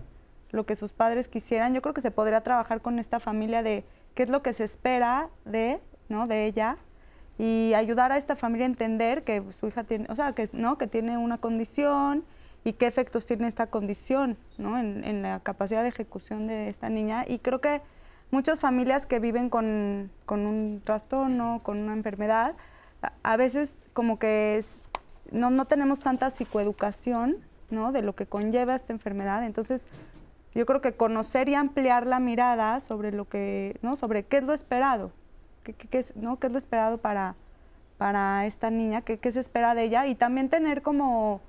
S5: lo que sus padres quisieran, yo creo que se podría trabajar con esta familia de qué es lo que se espera de, ¿no? de ella y ayudar a esta familia a entender que su hija tiene, o sea, que, ¿no? que tiene una condición, y qué efectos tiene esta condición ¿no? en, la capacidad de ejecución de esta niña. Y creo que muchas familias que viven con, con un trastorno, con una enfermedad, a, veces como que es, no, no tenemos tanta psicoeducación ¿no? de lo que conlleva esta enfermedad. Entonces, yo creo que conocer y ampliar la mirada sobre lo que, ¿no? sobre qué es lo esperado, qué, qué, es, ¿no? qué es lo esperado para, para esta niña, qué, qué se espera de ella y también tener como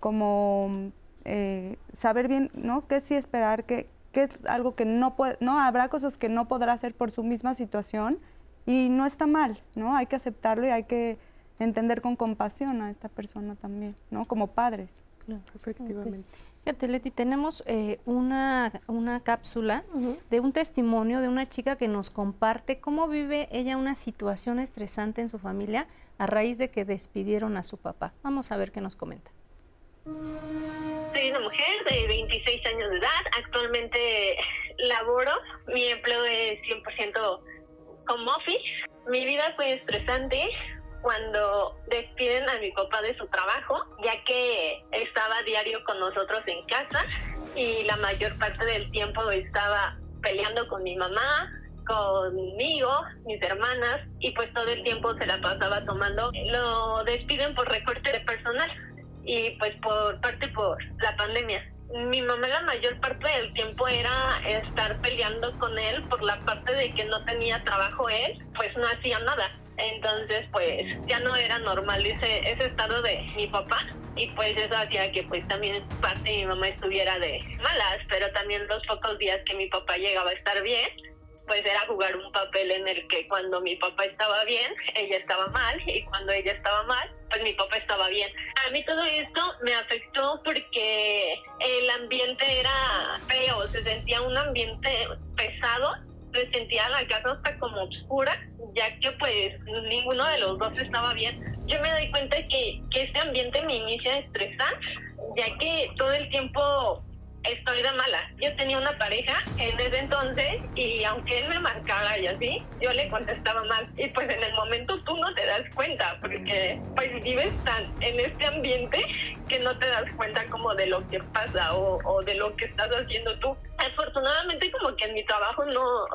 S5: como eh, saber bien, ¿no? ¿Qué sí esperar? ¿Qué, qué es algo que no puede, no? Habrá cosas que no podrá hacer por su misma situación y no está mal, ¿no? Hay que aceptarlo y hay que entender con compasión a esta persona también, ¿no? Como padres.
S2: Claro, efectivamente.
S3: Fíjate, Leti, tenemos eh, una, una, cápsula de un testimonio de una chica que nos comparte cómo vive ella una situación estresante en su familia a raíz de que despidieron a su papá. Vamos a ver qué nos comenta.
S8: Soy una mujer de 26 años de edad. Actualmente laboro. Mi empleo es 100% home office. Mi vida fue estresante cuando despiden a mi papá de su trabajo, ya que estaba diario con nosotros en casa y la mayor parte del tiempo estaba peleando con mi mamá, conmigo, mis hermanas, y pues todo el tiempo se la pasaba tomando. Lo despiden por recorte de personal y pues por parte por la pandemia. Mi mamá la mayor parte del tiempo era estar peleando con él por la parte de que no tenía trabajo él, pues no hacía nada. Entonces pues ya no era normal ese, ese estado de mi papá y pues eso hacía que pues también parte de mi mamá estuviera de malas, pero también los pocos días que mi papá llegaba a estar bien, pues era jugar un papel en el que cuando mi papá estaba bien, ella estaba mal, y cuando ella estaba mal, pues mi papá estaba bien. A mí todo esto me afectó porque el ambiente era feo, se sentía un ambiente pesado, se sentía la casa hasta como oscura, ya que pues ninguno de los dos estaba bien. Yo me doy cuenta que, que este ambiente me inicia a estresar, ya que todo el tiempo estoy de mala. Yo tenía una pareja en ese entonces y aunque él me marcaba y así, yo le contestaba mal. Y pues en el momento tú no te das cuenta porque pues vives tan en este ambiente que no te das cuenta como de lo que pasa o, o de lo que estás haciendo tú. Afortunadamente como que en mi trabajo no,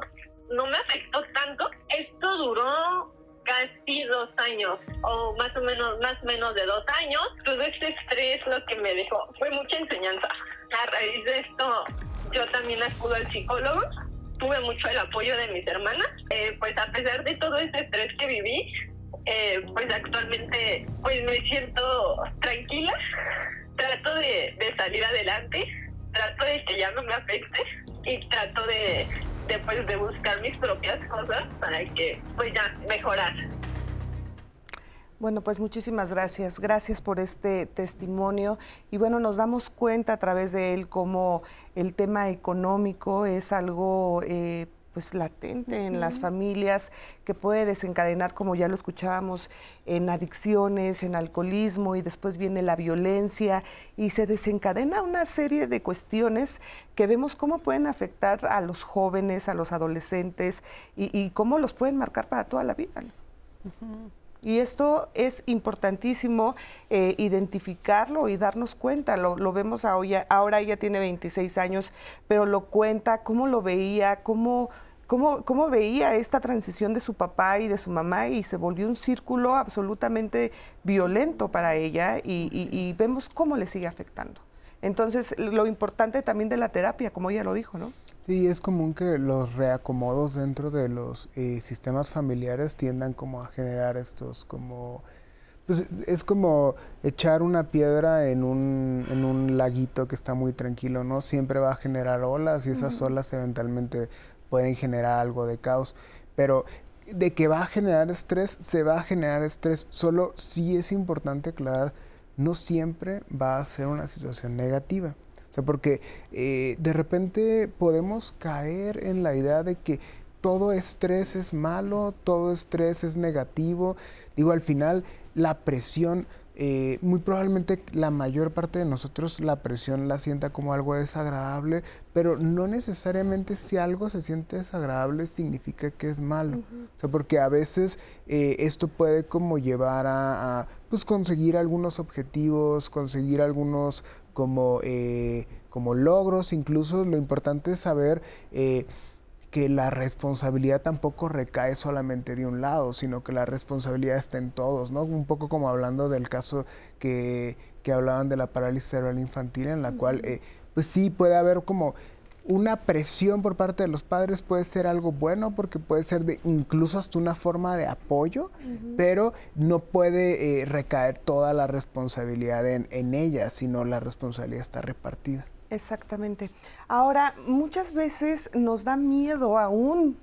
S8: no me afectó tanto. Esto duró casi dos años o más o menos más menos de dos años todo este estrés lo que me dejó fue mucha enseñanza a raíz de esto yo también acudo al psicólogo. Tuve mucho el apoyo de mis hermanas. Eh, pues a pesar de todo ese estrés que viví eh, pues actualmente pues me siento tranquila. Trato de, de salir adelante. Trato de que ya no me afecte. Y trato de de, de buscar mis propias cosas para que pues ya mejorar.
S2: Bueno, pues muchísimas gracias. Gracias por este testimonio. Y bueno, nos damos cuenta a través de él cómo el tema económico es algo eh, pues latente en las familias que puede desencadenar, como ya lo escuchábamos, en adicciones, en alcoholismo y después viene la violencia y se desencadena una serie de cuestiones que vemos cómo pueden afectar a los jóvenes, a los adolescentes y, cómo los pueden marcar para toda la vida. Y esto es importantísimo eh, identificarlo y darnos cuenta. Lo, vemos ahora, ahora ella tiene 26 años, pero lo cuenta, cómo lo veía, cómo cómo, cómo veía esta transición de su papá y de su mamá y se volvió un círculo absolutamente violento para ella y, vemos cómo le sigue afectando. Entonces, lo importante también de la terapia, como ella lo dijo, ¿no?
S4: Sí, es común que los reacomodos dentro de los eh, sistemas familiares tiendan como a generar estos como... Pues es como echar una piedra en un, en un laguito que está muy tranquilo, ¿no? Siempre va a generar olas y esas olas eventualmente pueden generar algo de caos, pero de que va a generar estrés, se va a generar estrés, solo sí es importante aclarar, no siempre va a ser una situación negativa. O sea, porque eh, de repente podemos caer en la idea de que todo estrés es malo, todo estrés es negativo. Digo, al final la presión eh, muy probablemente la mayor parte de nosotros la presión la sienta como algo desagradable, pero no necesariamente si algo se siente desagradable significa que es malo. O sea, porque a veces eh, esto puede como llevar a, pues conseguir algunos objetivos, conseguir algunos como, eh, como logros, incluso lo importante es saber que la responsabilidad tampoco recae solamente de un lado, sino que la responsabilidad está en todos, ¿no? Un poco como hablando del caso que, que hablaban de la parálisis cerebral infantil, en la cual, eh, pues sí, puede haber como una presión por parte de los padres puede ser algo bueno porque puede ser de incluso hasta una forma de apoyo, pero no puede eh, recaer toda la responsabilidad en, en ella, sino la responsabilidad está repartida.
S2: Exactamente. Ahora, muchas veces nos da miedo aún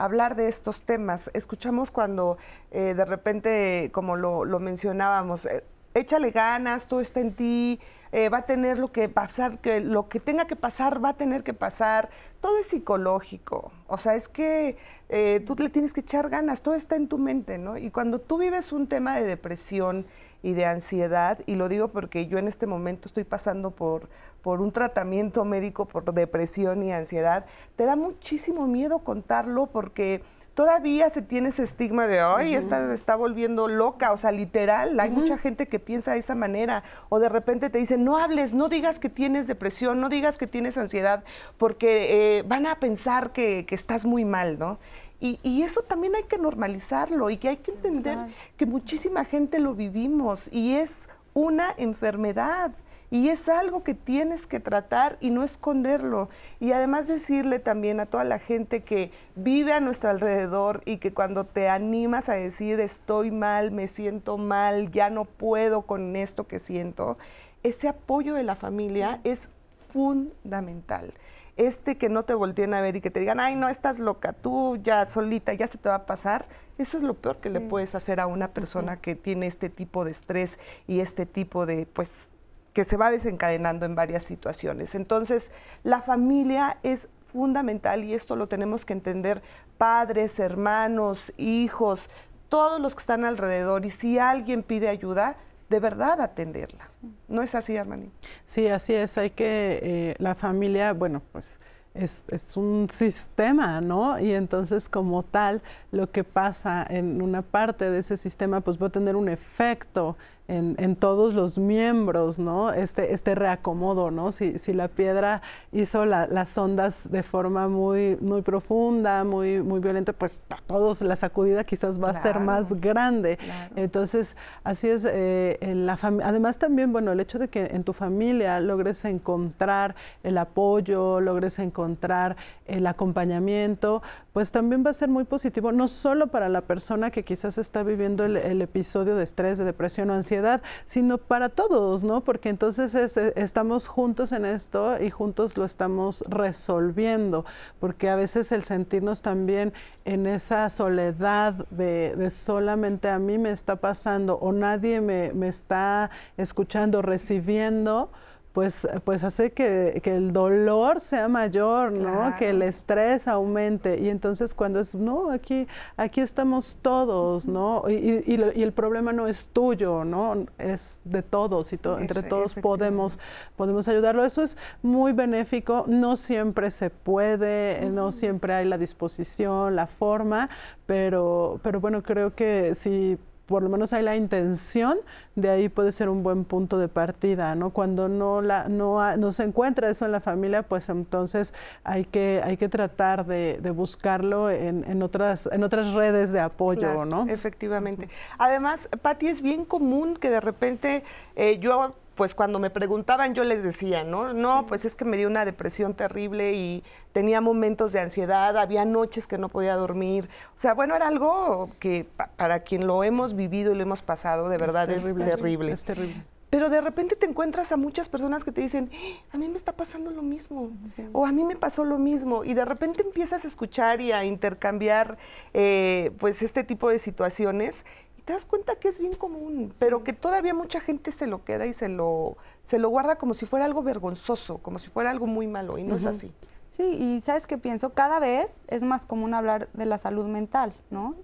S2: hablar de estos temas. Escuchamos cuando eh, de repente, como lo, mencionábamos, eh, échale ganas, todo está en ti, eh, va a tener lo que pasar, que lo que tenga que pasar va a tener que pasar. Todo es psicológico. O sea, es que eh, tú le tienes que echar ganas, todo está en tu mente, ¿no? Y cuando tú vives un tema de depresión y de ansiedad, y lo digo porque yo en este momento estoy pasando por, por un tratamiento médico por depresión y ansiedad, te da muchísimo miedo contarlo porque todavía se tiene ese estigma de, ay, esta está volviendo loca, o sea, literal, hay mucha gente que piensa de esa manera, o de repente te dicen, no hables, no digas que tienes depresión, no digas que tienes ansiedad, porque eh, van a pensar que, que estás muy mal, ¿no? Y, y, eso también hay que normalizarlo y que hay que entender que muchísima gente lo vivimos y es una enfermedad. Y es algo que tienes que tratar y no esconderlo. Y además decirle también a toda la gente que vive a nuestro alrededor y que cuando te animas a decir estoy mal, me siento mal, ya no puedo con esto que siento, ese apoyo de la familia es fundamental. Este que no te volteen a ver y que te digan, ay, no, estás loca, tú ya solita, ya se te va a pasar, eso es lo peor que le puedes hacer a una persona que tiene este tipo de estrés y este tipo de, pues, que se va desencadenando en varias situaciones. Entonces, la familia es fundamental y esto lo tenemos que entender padres, hermanos, hijos, todos los que están alrededor. Y si alguien pide ayuda, de verdad atenderla. ¿No es así, Armani?
S6: Sí, así es. Hay que, eh, la familia, bueno, pues es, es, un sistema, ¿no? Y entonces como tal, lo que pasa en una parte de ese sistema, pues va a tener un efecto en, todos los miembros, ¿no? Este, este reacomodo, ¿no? Si, si la piedra hizo las ondas de forma muy, muy profunda, muy, muy violenta, pues a todos la sacudida quizás va a ser más grande. Entonces, así es, eh, en la además también, bueno, el hecho de que en tu familia logres encontrar el apoyo, logres encontrar el acompañamiento, pues también va a ser muy positivo, no solo para la persona que quizás está viviendo el, el episodio de estrés, de depresión o ansiedad, sino para todos, ¿no? Porque entonces eh, estamos juntos en esto y juntos lo estamos resolviendo, porque a veces el sentirnos también en esa soledad de, solamente a mí me está pasando o nadie me, me está escuchando, recibiendo, pues, pues hace que, el dolor sea mayor, ¿no? Que el estrés aumente. Y entonces cuando es, no, aquí, aquí estamos todos, ¿no? Y, y, el problema no es tuyo, ¿no? Es de todos y entre todos podemos, podemos ayudarlo. Eso es muy benéfico. No siempre se puede, no siempre hay la disposición, la forma, pero, pero bueno, creo que si por lo menos hay la intención, de ahí puede ser un buen punto de partida, ¿no? Cuando no, la, no, no se encuentra eso en la familia, pues entonces hay que, hay que tratar de, buscarlo en, en, otras, en otras redes de apoyo, ¿no?
S2: Efectivamente. Además, Patti, es bien común que de repente eh, yo pues cuando me preguntaban yo les decía, ¿no? No, pues es que me dio una depresión terrible y tenía momentos de ansiedad, había noches que no podía dormir. O sea, bueno, era algo que para quien lo hemos vivido y lo hemos pasado, de verdad es terrible.
S6: Es terrible.
S2: Pero de repente te encuentras a muchas personas que te dicen, a mí me está pasando lo mismo, o a mí me pasó lo mismo, y de repente empiezas a escuchar y a intercambiar eh, pues este tipo de situaciones te das cuenta que es bien común, pero que todavía mucha gente se lo queda y se lo, se lo guarda como si fuera algo vergonzoso, como si fuera algo muy malo, y no es así.
S5: Sí, y sabes qué pienso, cada vez es más común hablar de la salud mental, ¿no?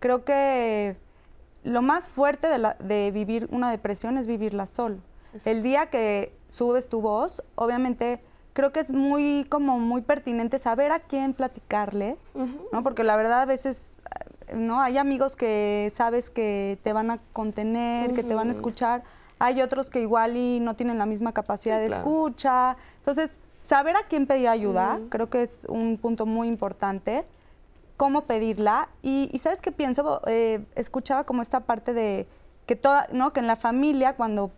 S5: Creo que lo más fuerte de, la, de, vivir una depresión es vivirla solo. El día que subes tu voz, obviamente creo que es muy como muy pertinente saber a quién platicarle, ¿no? Porque la verdad a veces ¿no? Hay amigos que sabes que te van a contener, que te van a escuchar. Hay otros que igual y no tienen la misma capacidad de escucha. Entonces, saber a quién pedir ayuda, creo que es un punto muy importante. Cómo pedirla. Y, ¿sabes qué pienso? Eh, escuchaba como esta parte de que toda, ¿no? Que en la familia, cuando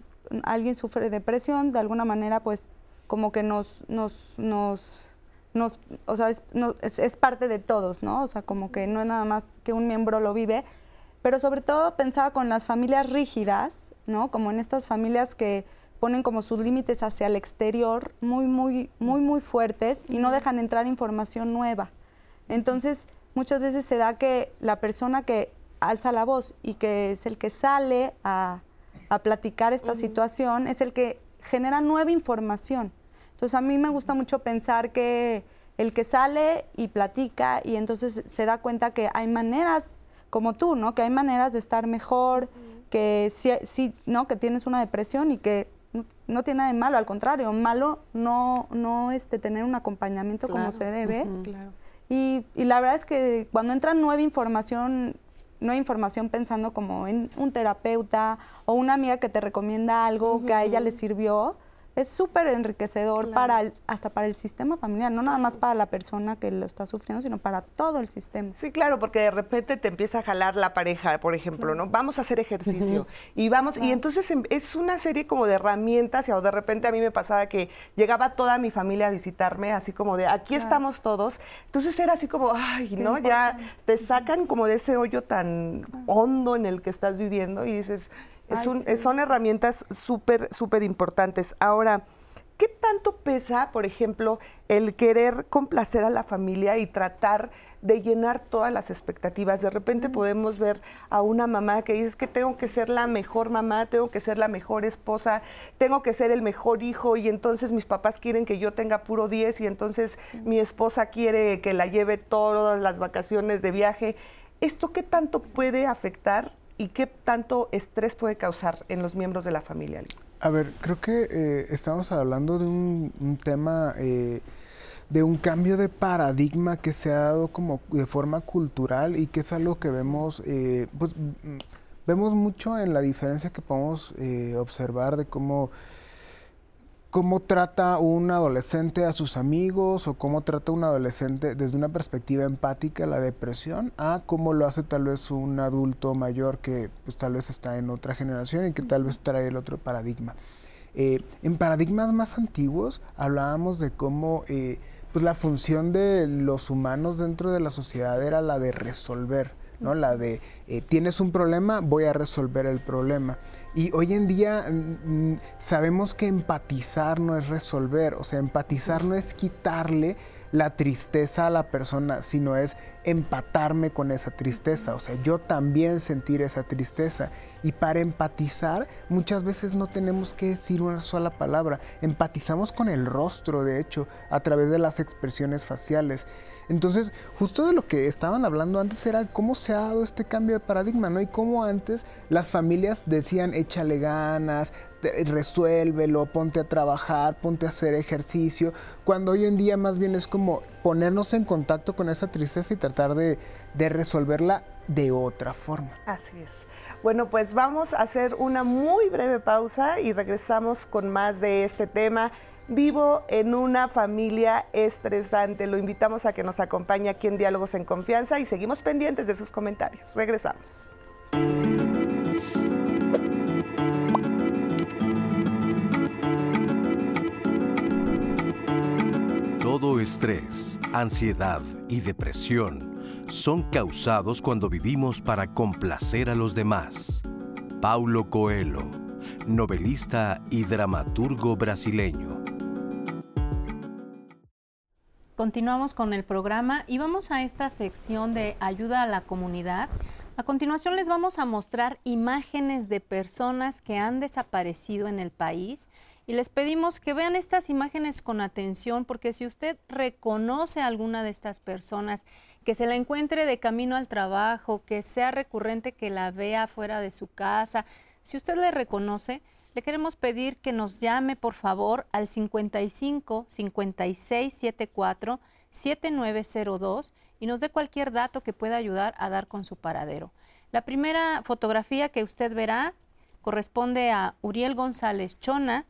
S5: alguien sufre depresión, de alguna manera, pues, como que nos, nos, nos nos, o sea, es, es, parte de todos, ¿no? O sea, como que no es nada más que un miembro lo vive, pero sobre todo pensaba con las familias rígidas, ¿no? Como en estas familias que ponen como sus límites hacia el exterior muy, muy, muy, muy fuertes y no dejan entrar información nueva. Entonces, muchas veces se da que la persona que alza la voz y que es el que sale a, a platicar esta situación es el que genera nueva información. Entonces a mí me gusta mucho pensar que el que sale y platica y entonces se da cuenta que hay maneras, como tú, ¿no? Que hay maneras de estar mejor, que sí, ¿no? Que tienes una depresión y que no, tiene nada de malo, al contrario, malo no, no este, tener un acompañamiento como se debe. y, y, la verdad es que cuando entra nueva información, nueva información pensando como en un terapeuta o una amiga que te recomienda algo que a ella le sirvió, es súper enriquecedor para hasta para el sistema familiar, no nada más para la persona que lo está sufriendo, sino para todo el sistema.
S2: Sí, claro, porque de repente te empieza a jalar la pareja, por ejemplo, ¿no? Vamos a hacer ejercicio y vamos, y entonces em, es una serie como de herramientas, y de repente a mí me pasaba que llegaba toda mi familia a visitarme, así como de aquí estamos todos, entonces era así como, ay, ¿no? Ya te sacan como de ese hoyo tan hondo en el que estás viviendo y dices, son herramientas súper, súper importantes. Ahora, ¿qué tanto pesa, por ejemplo, el querer complacer a la familia y tratar de llenar todas las expectativas? De repente podemos ver a una mamá que dice que tengo que ser la mejor mamá, tengo que ser la mejor esposa, tengo que ser el mejor hijo y entonces mis papás quieren que yo tenga puro 10 y entonces mi esposa quiere que la lleve todas las vacaciones de viaje. ¿Esto qué tanto puede afectar y qué tanto estrés puede causar en los miembros de la familia?
S4: A ver, creo que eh, estamos hablando de un, tema, eh, de un cambio de paradigma que se ha dado como de forma cultural y que es algo que vemos, eh, pues, vemos mucho en la diferencia que podemos observar de cómo cómo trata un adolescente a sus amigos o cómo trata un adolescente desde una perspectiva empática la depresión a cómo lo hace tal vez un adulto mayor que pues, tal vez está en otra generación y que tal vez trae el otro paradigma. Eh, en paradigmas más antiguos hablábamos de cómo eh, pues la función de los humanos dentro de la sociedad era la de resolver, ¿no? La de eh, tienes un problema, voy a resolver el problema. Y hoy en día mm, mm, sabemos que empatizar no es resolver, o sea, empatizar no es quitarle la tristeza a la persona, sino es empatarme con esa tristeza, o sea, yo también sentir esa tristeza. Y para empatizar muchas veces no tenemos que decir una sola palabra, empatizamos con el rostro, de hecho, a través de las expresiones faciales. Entonces, justo de lo que estaban hablando antes era cómo se ha dado este cambio de paradigma, ¿no? Y cómo antes las familias decían, échale ganas, resuélvelo, ponte a trabajar, ponte a hacer ejercicio, cuando hoy en día más bien es como ponernos en contacto con esa tristeza y tratar de, de resolverla de otra forma.
S2: Así es. Bueno, pues vamos a hacer una muy breve pausa y regresamos con más de este tema. Vivo en una familia estresante. Lo invitamos a que nos acompañe aquí en Diálogos en Confianza y seguimos pendientes de sus comentarios. Regresamos.
S1: Todo estrés, ansiedad y depresión son causados cuando vivimos para complacer a los demás. Paulo Coelho, novelista y dramaturgo brasileño.
S3: Continuamos con el programa y vamos a esta sección de ayuda a la comunidad. A continuación les vamos a mostrar imágenes de personas que han desaparecido en el país y les pedimos que vean estas imágenes con atención porque si usted reconoce a alguna de estas personas, que se la encuentre de camino al trabajo, que sea recurrente que la vea fuera de su casa, si usted le reconoce, le queremos pedir que nos llame por favor al 55 56 74 7902 y nos dé cualquier dato que pueda ayudar a dar con su paradero. La primera fotografía que usted verá corresponde a Uriel González Chona.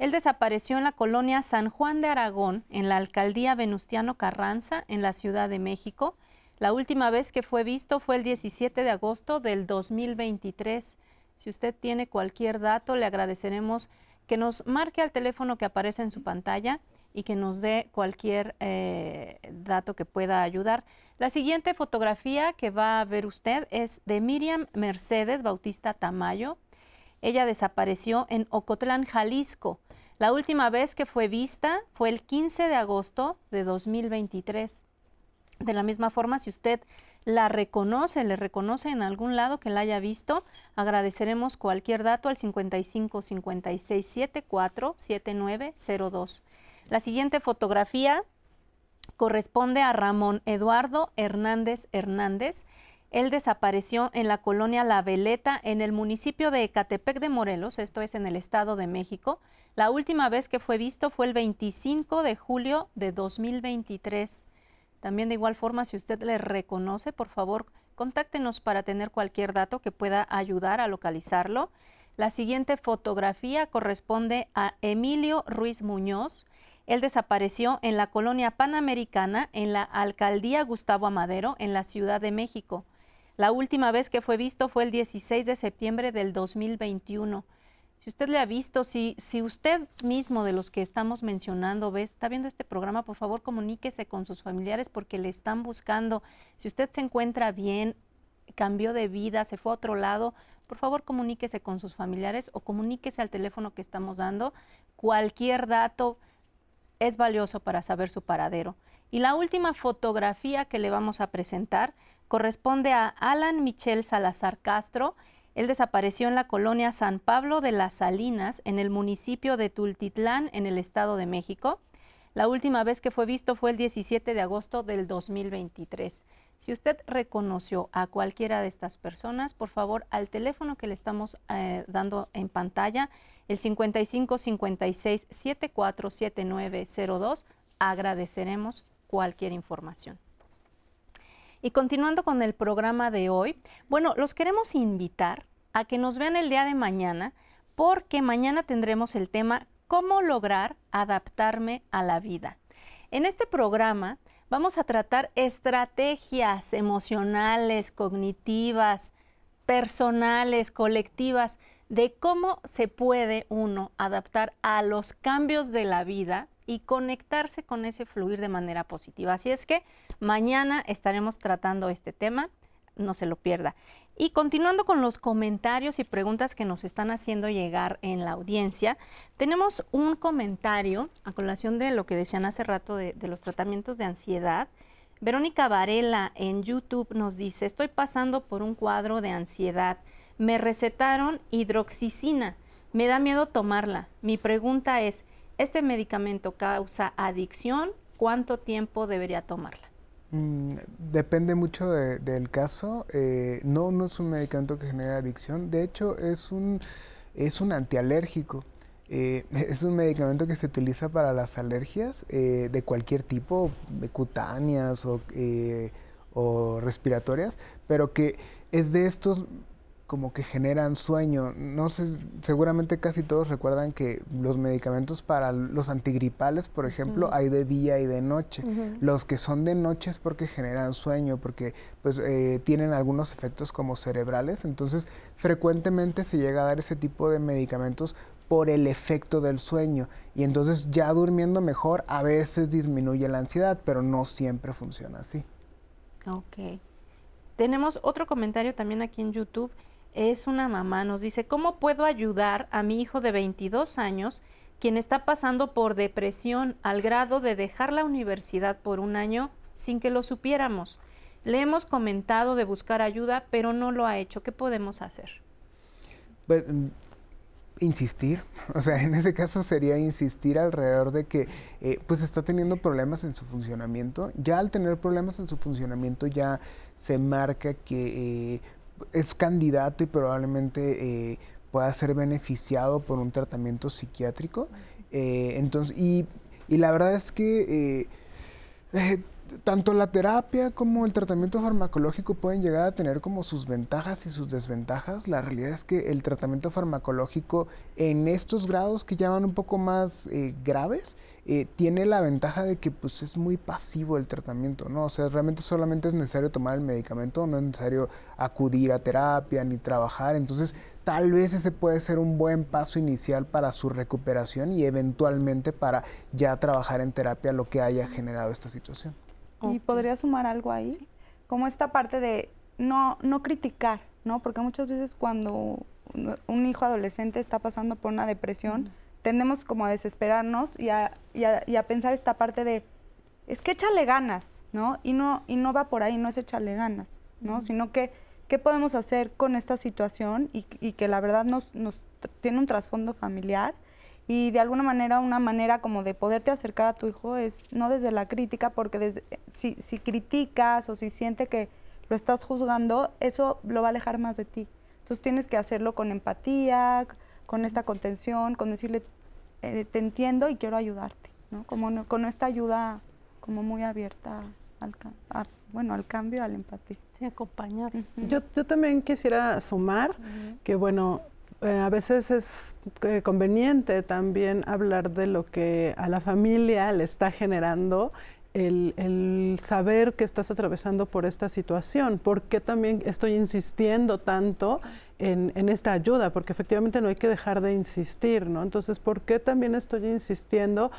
S3: Él desapareció en la colonia San Juan de Aragón, en la alcaldía Venustiano Carranza, en la Ciudad de México. La última vez que fue visto fue el 17 de agosto del 2023. Si usted tiene cualquier dato, le agradeceremos que nos marque al teléfono que aparece en su pantalla y que nos dé cualquier eh, dato que pueda ayudar. La siguiente fotografía que va a ver usted es de Miriam Mercedes Bautista Tamayo. Ella desapareció en Ocotlán, Jalisco. La última vez que fue vista fue el 15 de agosto de 2023. De la misma forma, si usted la reconoce, le reconoce en algún lado que la haya visto, agradeceremos cualquier dato al 55 56 74 7902. La siguiente fotografía corresponde a Ramón Eduardo Hernández Hernández. Él desapareció en la colonia La Veleta, en el municipio de Ecatepec de Morelos, esto es en el Estado de México. La última vez que fue visto fue el 25 de julio de 2023. También de igual forma, si usted le reconoce, por favor, contáctenos para tener cualquier dato que pueda ayudar a localizarlo. La siguiente fotografía corresponde a Emilio Ruiz Muñoz. Él desapareció en la colonia panamericana en la alcaldía Gustavo Amadero en la Ciudad de México. La última vez que fue visto fue el 16 de septiembre del 2021. Si usted le ha visto, si, si usted mismo de los que estamos mencionando ve, está viendo este programa, por favor comuníquese con sus familiares porque le están buscando. Si usted se encuentra bien, cambió de vida, se fue a otro lado, por favor comuníquese con sus familiares o comuníquese al teléfono que estamos dando. Cualquier dato es valioso para saber su paradero. Y la última fotografía que le vamos a presentar corresponde a Alan Michel Salazar Castro. Él desapareció en la colonia San Pablo de las Salinas, en el municipio de Tultitlán, en el Estado de México. La última vez que fue visto fue el 17 de agosto del 2023. Si usted reconoció a cualquiera de estas personas, por favor, al teléfono que le estamos eh, dando en pantalla, el 55 56 74 7902, agradeceremos cualquier información. Y continuando con el programa de hoy, bueno, los queremos invitar a que nos vean el día de mañana, porque mañana tendremos el tema cómo lograr adaptarme a la vida. En este programa vamos a tratar estrategias emocionales, cognitivas, personales, colectivas, de cómo se puede uno adaptar a los cambios de la vida y conectarse con ese fluir de manera positiva. Así es que mañana estaremos tratando este tema, no se lo pierda. Y continuando con los comentarios y preguntas que nos están haciendo llegar en la audiencia, tenemos un comentario a colación de lo que decían hace rato de, de los tratamientos de ansiedad. Verónica Varela en YouTube nos dice, estoy pasando por un cuadro de ansiedad. Me recetaron hidroxicina. Me da miedo tomarla. Mi pregunta es, ¿Este medicamento causa adicción? ¿Cuánto tiempo debería tomarla?
S4: Mm, depende mucho del caso. Eh, no, no es un medicamento que genera adicción. De hecho, es un, es un antialérgico. Eh, es un medicamento que se utiliza para las alergias eh, de cualquier tipo, cutáneas o, o respiratorias, pero que es de estos como que generan sueño. No sé, seguramente casi todos recuerdan que los medicamentos para los antigripales, por ejemplo, hay de día y de noche. Los que son de noche es porque generan sueño, porque pues eh, tienen algunos efectos como cerebrales. Entonces, frecuentemente se llega a dar ese tipo de medicamentos por el efecto del sueño. Y entonces ya durmiendo mejor a veces disminuye la ansiedad, pero no siempre funciona así.
S3: Ok. Tenemos otro comentario también aquí en YouTube es una mamá, nos dice, ¿cómo puedo ayudar a mi hijo de 22 años, quien está pasando por depresión al grado de dejar la universidad por un año sin que lo supiéramos? Le hemos comentado de buscar ayuda, pero no lo ha hecho. ¿Qué podemos hacer?
S4: Pues, mm, insistir, o sea, en ese caso sería insistir alrededor de que eh, pues está teniendo problemas en su funcionamiento. Ya al tener problemas en su funcionamiento ya se marca que eh, es candidato y probablemente eh, pueda ser beneficiado por un tratamiento psiquiátrico. Eh, entonces, y, la verdad es que eh, tanto la terapia como el tratamiento farmacológico pueden llegar a tener como sus ventajas y sus desventajas. La realidad es que el tratamiento farmacológico en estos grados que llaman un poco más graves, eh, tiene la ventaja de que pues es muy pasivo el tratamiento, ¿no? O sea, realmente solamente es necesario tomar el medicamento, no es necesario acudir a terapia ni trabajar, entonces tal vez ese puede ser un buen paso inicial para su recuperación y eventualmente para ya trabajar en terapia lo que haya generado esta situación.
S5: Y podría sumar algo ahí, como esta parte de no, no criticar, ¿no? Porque muchas veces cuando un hijo adolescente está pasando por una depresión, tendemos como a desesperarnos y a, y a, pensar esta parte de es que échale ganas, ¿no? Y no, y no va por ahí, no es echarle ganas, ¿no? Sino que, ¿qué podemos hacer con esta situación y, y que la verdad nos, nos tiene un trasfondo familiar? Y de alguna manera, una manera como de poderte acercar a tu hijo es no desde la crítica, porque desde, si, si criticas o si siente que lo estás juzgando, eso lo va a alejar más de ti. Entonces tienes que hacerlo con empatía, con esta contención, con decirle, eh, te entiendo y quiero ayudarte, ¿no? Como no- con esta ayuda como muy abierta al, ca- a- bueno, al cambio, a la empatía.
S3: Sí, acompañar.
S6: Yo, yo también quisiera sumar que, bueno, eh, a veces es eh, conveniente también hablar de lo que a la familia le está generando el, saber que estás atravesando por esta situación. ¿Por qué también estoy insistiendo tanto en, esta ayuda? Porque efectivamente no hay que dejar de insistir, ¿no? Entonces, ¿por qué también estoy insistiendo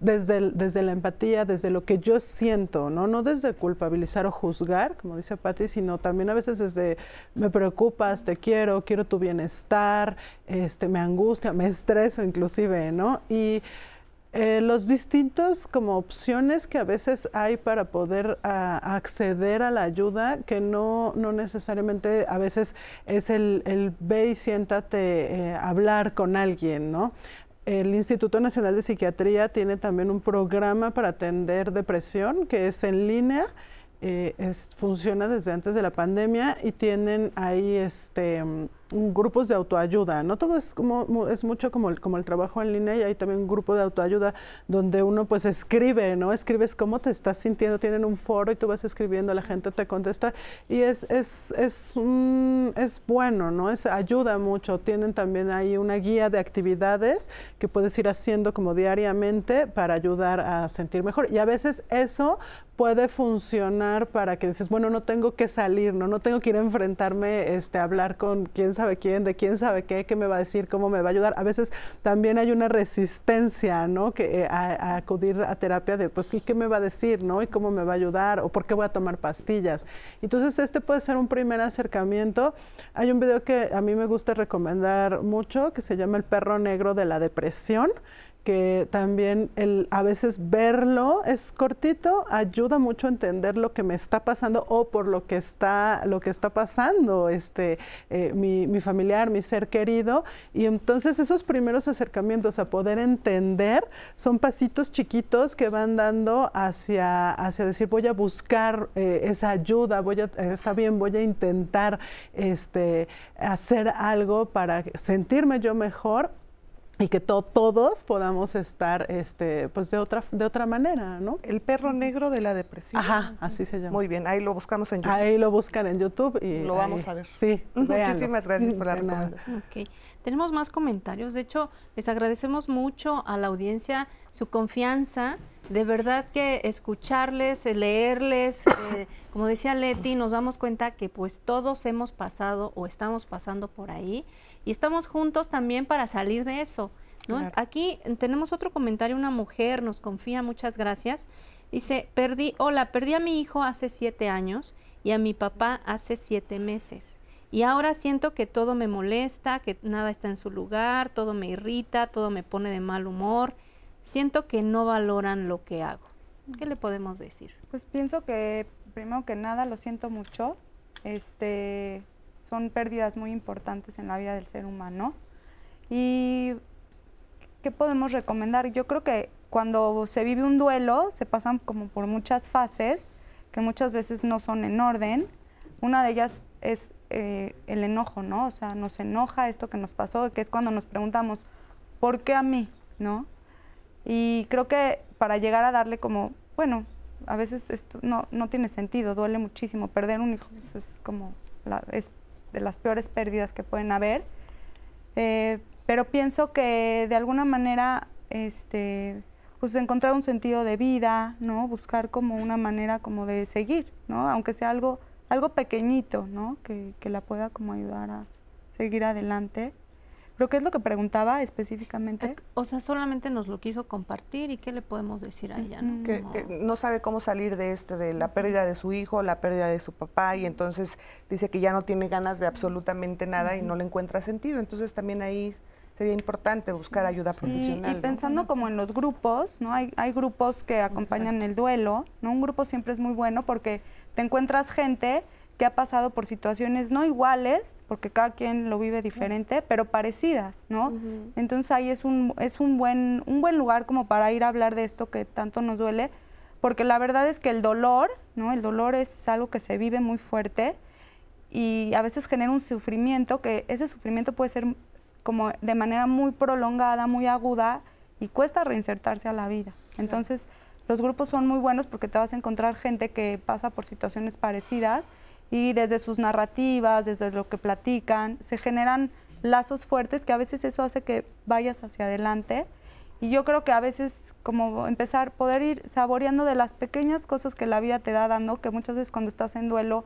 S6: desde la empatía, desde lo que yo siento, ¿no? No desde culpabilizar o juzgar, como dice Patti, sino también a veces desde me preocupas, te quiero, quiero tu bienestar, este, me angustia, me estreso inclusive, ¿no? Y eh, los distintos como opciones que a veces hay para poder acceder a la ayuda, que no, no necesariamente a veces es el, el ve y siéntate eh, hablar con alguien, ¿no? El Instituto Nacional de Psiquiatría tiene también un programa para atender depresión que es en línea. eh, es- funciona desde antes de la pandemia y tienen ahí este, grupos de autoayuda. No todo es como es mucho como el, como el trabajo en línea y hay también un grupo de autoayuda donde uno pues escribe, ¿no? Escribes cómo te estás sintiendo, tienen un foro y tú vas escribiendo, la gente te contesta y es, es, es, un- es bueno, ¿no? Es, ayuda mucho. Tienen también ahí una guía de actividades que puedes ir haciendo como diariamente para ayudar a sentir mejor. Y a veces eso puede funcionar para que dices, bueno, no tengo que salir, no, no tengo que ir a enfrentarme, este, a hablar con quién sabe quién, de quién sabe qué, qué me va a decir, cómo me va a ayudar. A veces también hay una resistencia, ¿no? Que eh, a, acudir a terapia de, pues, ¿y qué me va a decir, no? ¿Y cómo me va a ayudar? ¿O por qué voy a tomar pastillas? Entonces, este puede ser un primer acercamiento. Hay un video que a mí me gusta recomendar mucho, que se llama El perro negro de la depresión que también el, a veces verlo es cortito, ayuda mucho a entender lo que me está pasando o por lo que está, lo que está pasando este, eh, mi, mi familiar, mi ser querido. Y entonces esos primeros acercamientos a poder entender son pasitos chiquitos que van dando hacia, hacia decir voy a buscar eh, esa ayuda, voy a, está bien, voy a intentar este, hacer algo para sentirme yo mejor y que to- todos podamos estar este pues de otra de otra manera, ¿no?
S2: El perro negro de la depresión.
S6: Ajá, así se llama.
S2: Muy bien, ahí lo buscamos en YouTube.
S6: Ahí lo buscan en YouTube y
S2: Lo
S6: ahí-
S2: vamos a ver.
S6: Sí, véanlo.
S2: Muchísimas gracias por la
S6: De nada.
S2: recomendación.
S3: Ok, tenemos más comentarios. De hecho, les agradecemos mucho a la audiencia su confianza. De verdad que escucharles, eh, leerles, eh, como decía Leti, nos damos cuenta que pues todos hemos pasado o estamos pasando por ahí y estamos juntos también para salir de eso. ¿no?
S2: Claro.
S3: Aquí tenemos otro comentario, una mujer nos confía, muchas gracias. Dice, perdí, hola, perdí a mi hijo hace siete años y a mi papá hace siete meses. Y ahora siento que todo me molesta, que nada está en su lugar, todo me irrita, todo me pone de mal humor. Siento que no valoran lo que hago. ¿Qué le podemos decir?
S5: Pues pienso que primero que nada lo siento mucho. Este son pérdidas muy importantes en la vida del ser humano. Y ¿qué podemos recomendar? Yo creo que cuando se vive un duelo se pasan como por muchas fases que muchas veces no son en orden. Una de ellas es eh, el enojo, ¿no? O sea, nos enoja esto que nos pasó, que es cuando nos preguntamos, ¿por qué a mí? ¿No? Y creo que para llegar a darle como, bueno, a veces esto no, no tiene sentido, duele muchísimo. Perder un hijo pues, es como la- es de las peores pérdidas que pueden haber. Eh, pero pienso que de alguna manera, este, pues encontrar un sentido de vida, ¿no? Buscar como una manera como de seguir, ¿no? Aunque sea algo, algo pequeñito, ¿no? Que, que la pueda como ayudar a seguir adelante. ¿Pero qué es lo que preguntaba específicamente?
S3: O sea, solamente nos lo quiso compartir y qué le podemos decir a ella, ¿no?
S2: que,
S3: Como-
S2: que no sabe cómo salir de este, de la pérdida de su hijo, la pérdida de su papá, y entonces dice que ya no tiene ganas de absolutamente nada y no le encuentra sentido. Entonces también ahí sería importante buscar ayuda profesional.
S5: Y, y pensando como en los grupos, ¿no? Hay, hay grupos que acompañan el duelo, ¿no? Un grupo siempre es muy bueno porque te encuentras gente que ha pasado por situaciones no iguales, porque cada quien lo vive diferente, pero parecidas, ¿no? Entonces ahí es un, es un buen, un buen lugar como para ir a hablar de esto que tanto nos duele, porque la verdad es que el dolor, ¿no? El dolor es algo que se vive muy fuerte y a veces genera un sufrimiento que ese sufrimiento puede ser como de manera muy prolongada, muy aguda y cuesta reinsertarse a la vida. Entonces, los grupos son muy buenos porque te vas a encontrar gente que pasa por situaciones parecidas y desde sus narrativas, desde lo que platican, se generan lazos fuertes que a veces eso hace que vayas hacia adelante. Y yo creo que a veces como empezar, poder ir saboreando de las pequeñas cosas que la vida te da dando, que muchas veces cuando estás en duelo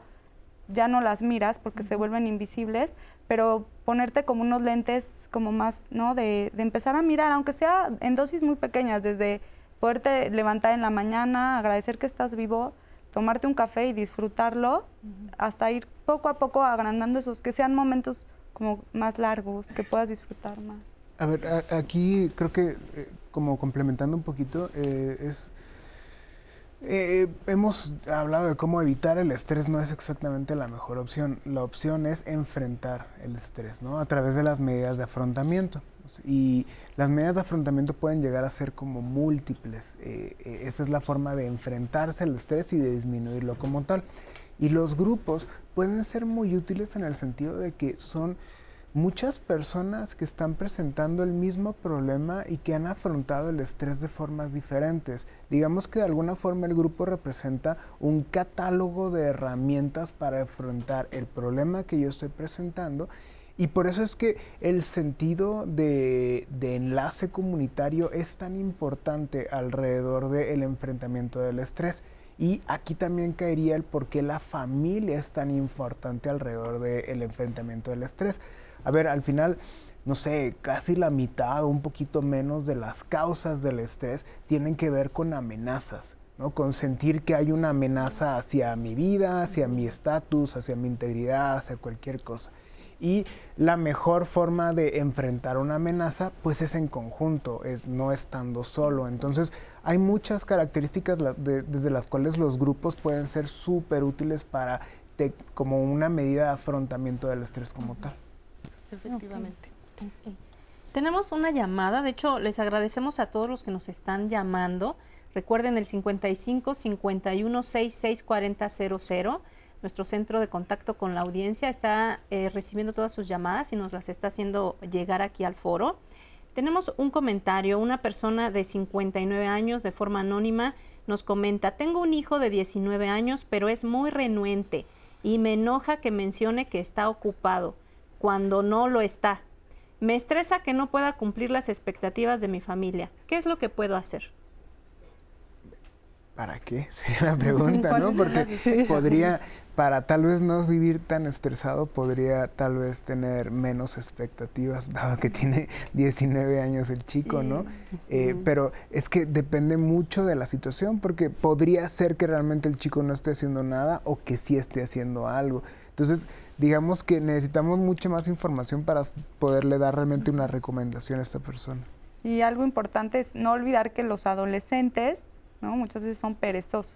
S5: ya no las miras porque se vuelven invisibles, pero ponerte como unos lentes como más, ¿no? De, de, empezar a mirar, aunque sea en dosis muy pequeñas, desde poderte levantar en la mañana, agradecer que estás vivo, tomarte un café y disfrutarlo, hasta ir poco a poco agrandando esos, que sean momentos como más largos, que puedas disfrutar más.
S4: A ver, aquí creo que eh, como complementando un poquito, eh, es eh, hemos hablado de cómo evitar el estrés no es exactamente la mejor opción. La opción es enfrentar el estrés, ¿no? A través de las medidas de afrontamiento. Y las medidas de afrontamiento pueden llegar a ser como múltiples. Eh, eh, esa es la forma de enfrentarse al estrés y de disminuirlo como tal. Y los grupos pueden ser muy útiles en el sentido de que son muchas personas que están presentando el mismo problema y que han afrontado el estrés de formas diferentes. Digamos que de alguna forma el grupo representa un catálogo de herramientas para afrontar el problema que yo estoy presentando y por eso es que el sentido de, enlace comunitario es tan importante alrededor del enfrentamiento del estrés. Y aquí también caería el por qué la familia es tan importante alrededor del enfrentamiento del estrés a ver, al final, no sé, casi la mitad o un poquito menos de las causas del estrés tienen que ver con amenazas, ¿no? Con sentir que hay una amenaza hacia mi vida, hacia mi estatus, hacia mi integridad, hacia cualquier cosa. Y la mejor forma de enfrentar una amenaza, pues es en conjunto, es no estando solo. Entonces, hay muchas características desde las cuales los grupos pueden ser súper útiles para como una medida de afrontamiento del estrés como tal
S3: efectivamente. Tenemos una llamada, de hecho les agradecemos a todos los que nos están llamando. Recuerden el 55 51 66 40 00. Nuestro centro de contacto con la audiencia está eh, recibiendo todas sus llamadas y nos las está haciendo llegar aquí al foro. Tenemos un comentario, una persona de 59 años de forma anónima nos comenta, tengo un hijo de 19 años, pero es muy renuente y me enoja que mencione que está ocupado cuando no lo está. Me estresa que no pueda cumplir las expectativas de mi familia. ¿Qué es lo que puedo hacer?
S4: ¿Para qué? Sería la pregunta, ¿no? Porque podría, para tal vez no vivir tan estresado, podría tal vez tener menos expectativas, dado que tiene 19 años el chico, ¿no? Eh, pero es que depende mucho de la situación, porque podría ser que realmente el chico no esté haciendo nada o que sí esté haciendo algo. Entonces, digamos que necesitamos mucha más información para poderle dar realmente una recomendación a esta persona.
S5: Y algo importante es no olvidar que los adolescentes, ¿no? Muchas veces son perezosos,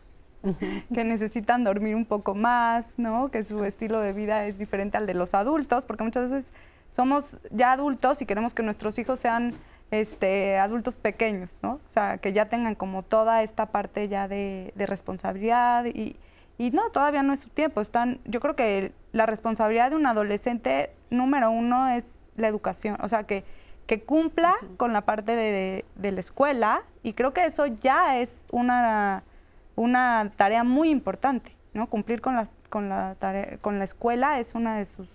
S5: que necesitan dormir un poco más, ¿no? Que su estilo de vida es diferente al de los adultos, porque muchas veces somos ya adultos y queremos que nuestros hijos sean este, adultos pequeños, ¿no? O sea, que ya tengan como toda esta parte ya de, de responsabilidad y, y no, todavía no es su tiempo. Están, yo creo que la responsabilidad de un adolescente, número uno, es la educación. O sea, que, que cumpla con la parte de, la escuela. Y creo que eso ya es una, una tarea muy importante, ¿no? Cumplir con la, con la, tarea, con la escuela es una de sus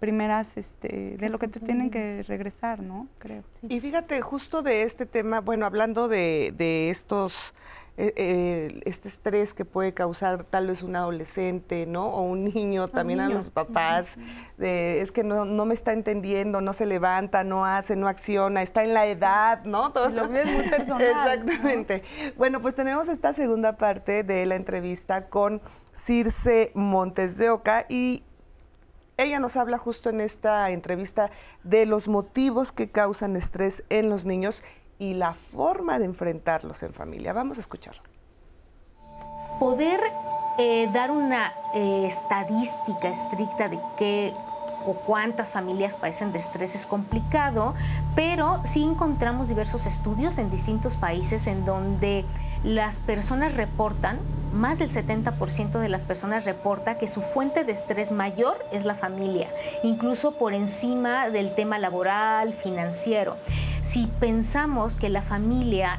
S5: primeras, este, de lo que te tienen que regresar, ¿no? Creo.
S2: Y fíjate, justo de este tema, bueno, hablando de, de estos eh, eh, este estrés que puede causar tal vez un adolescente, ¿no? O un niño, también a los papás, de, es que no, no, me está entendiendo, no se levanta, no hace, no acciona, está en la edad, ¿no?
S5: Todo. Lo es muy personal.
S2: Exactamente. Bueno, pues tenemos esta segunda parte de la entrevista con Circe Montes de Oca y ella nos habla justo en esta entrevista de los motivos que causan estrés en los niños y la forma de enfrentarlos en familia. Vamos a escucharlo.
S7: Poder eh, dar una eh, estadística estricta de qué o cuántas familias padecen de estrés es complicado, pero sí encontramos diversos estudios en distintos países en donde las personas reportan, más del 70% de las personas reporta que su fuente de estrés mayor es la familia, incluso por encima del tema laboral, financiero. Si pensamos que la familia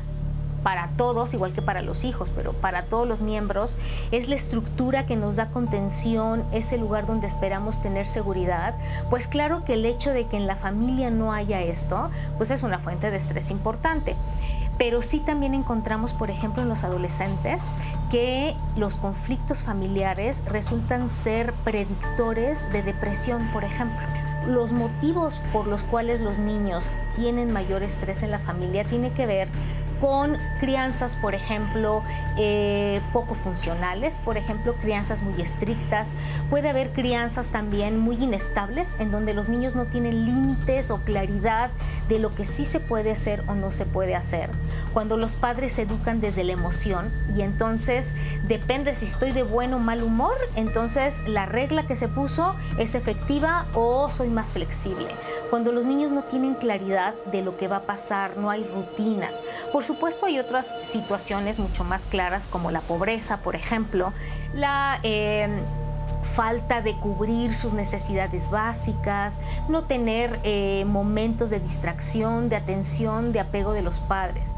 S7: para todos, igual que para los hijos, pero para todos los miembros, es la estructura que nos da contención, es el lugar donde esperamos tener seguridad, pues claro que el hecho de que en la familia no haya esto, pues es una fuente de estrés importante pero sí también encontramos, por ejemplo, en los adolescentes que los conflictos familiares resultan ser predictores de depresión, por ejemplo. Los motivos por los cuales los niños tienen mayor estrés en la familia tiene que ver con crianzas, por ejemplo, eh, poco funcionales, por ejemplo, crianzas muy estrictas. Puede haber crianzas también muy inestables, en donde los niños no tienen límites o claridad de lo que sí se puede hacer o no se puede hacer. Cuando los padres educan desde la emoción y entonces depende si estoy de buen o mal humor, entonces la regla que se puso es efectiva o soy más flexible. Cuando los niños no tienen claridad de lo que va a pasar, no hay rutinas. Supuesto hay otras situaciones mucho más claras como la pobreza, por ejemplo, la... Em, falta de cubrir sus necesidades básicas, no tener eh, momentos de distracción, de atención, de apego de los padres.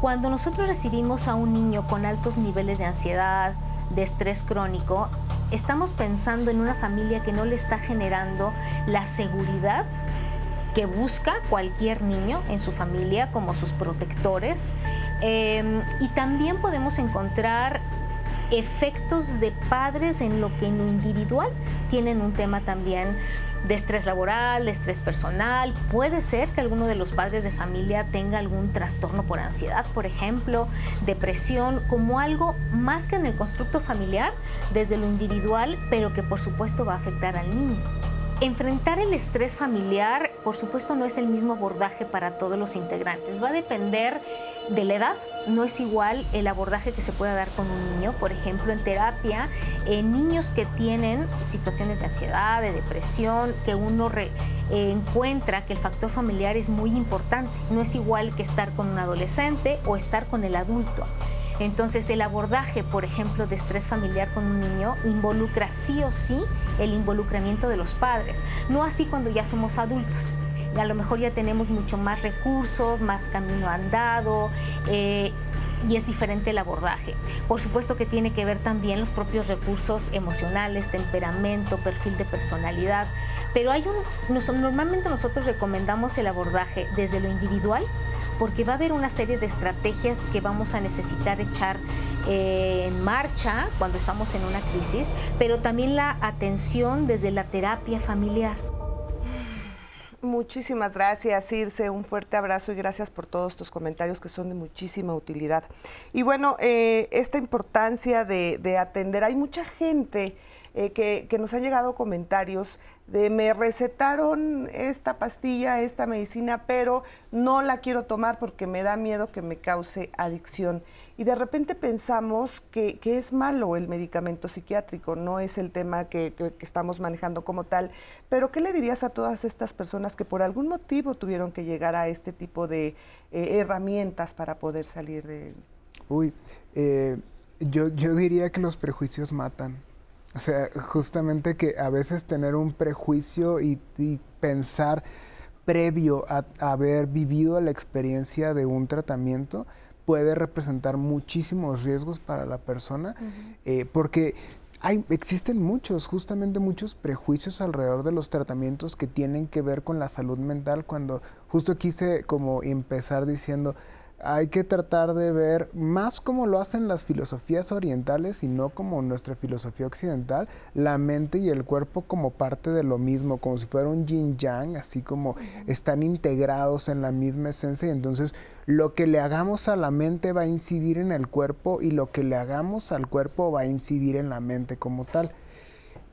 S7: Cuando nosotros recibimos a un niño con altos niveles de ansiedad, de estrés crónico, estamos pensando en una familia que no le está generando la seguridad que busca cualquier niño en su familia como sus protectores. Em, y también podemos encontrar efectos de padres en lo que en lo individual tienen un tema también de estrés laboral, de estrés personal. Puede ser que alguno de los padres de familia tenga algún trastorno por ansiedad, por ejemplo, depresión, como algo más que en el constructo familiar, desde lo individual, pero que por supuesto va a afectar al niño. Enfrentar el estrés familiar, por supuesto, no es el mismo abordaje para todos los integrantes. Va a depender de la edad. No es igual el abordaje que se pueda dar con un niño. Por ejemplo, en terapia, en niños que tienen situaciones de ansiedad, de depresión, que uno encuentra que el factor familiar es muy importante. No es igual que estar con un adolescente o estar con el adulto. Entonces, el abordaje, por ejemplo, de estrés familiar con un niño involucra sí o sí el involucramiento de los padres, no así cuando ya somos adultos. A lo mejor ya tenemos mucho más recursos, más camino andado. Eh, y es diferente el abordaje. Por supuesto que tiene que ver también los propios recursos emocionales, temperamento, perfil de personalidad, pero hay un, normalmente nosotros recomendamos el abordaje desde lo individual porque va a haber una serie de estrategias que vamos a necesitar echar eh, en marcha cuando estamos en una crisis, pero también la atención desde la terapia familiar.
S2: Muchísimas gracias, Irse. Un fuerte abrazo y gracias por todos tus comentarios que son de muchísima utilidad. Y bueno, eh, esta importancia de, de atender, hay mucha gente eh, que, nos han llegado comentarios de me recetaron esta pastilla, esta medicina, pero no la quiero tomar porque me da miedo que me cause adicción. Y de repente pensamos que, es malo el medicamento psiquiátrico, no es el tema que, estamos manejando como tal. Pero ¿qué le dirías a todas estas personas que por algún motivo tuvieron que llegar a este tipo de eh, herramientas para poder salir de...
S4: Uy, eh, yo, yo diría que los prejuicios matan. O sea, justamente que a veces tener un prejuicio y, pensar previo a, haber vivido la experiencia de un tratamiento puede representar muchísimos riesgos para la persona, eh, porque hay, existen muchos, justamente muchos prejuicios alrededor de los tratamientos que tienen que ver con la salud mental, cuando justo quise como empezar diciendo, hay que tratar de ver más como lo hacen las filosofías orientales y no como nuestra filosofía occidental, la mente y el cuerpo como parte de lo mismo, como si fuera un yin yang, así como están integrados en la misma esencia y entonces lo que le hagamos a la mente va a incidir en el cuerpo y lo que le hagamos al cuerpo va a incidir en la mente como tal.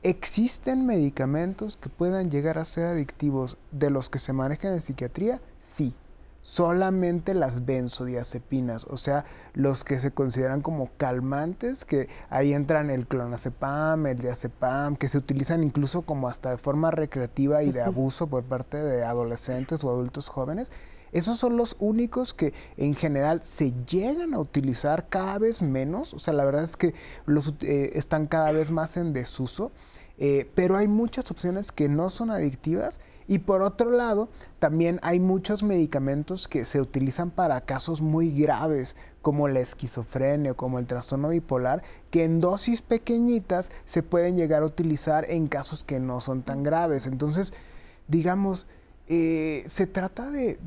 S4: ¿Existen medicamentos que puedan llegar a ser adictivos de los que se manejan en psiquiatría? Solamente las benzodiazepinas, o sea, los que se consideran como calmantes, que ahí entran el clonazepam, el diazepam, que se utilizan incluso como hasta de forma recreativa y de abuso por parte de adolescentes o adultos jóvenes. Esos son los únicos que en general se llegan a utilizar cada vez menos, o sea, la verdad es que los eh, están cada vez más en desuso, eh, pero hay muchas opciones que no son adictivas y por otro lado, también hay muchos medicamentos que se utilizan para casos muy graves, como la esquizofrenia o como el trastorno bipolar, que en dosis pequeñitas se pueden llegar a utilizar en casos que no son tan graves. Entonces, digamos, eh, se trata de,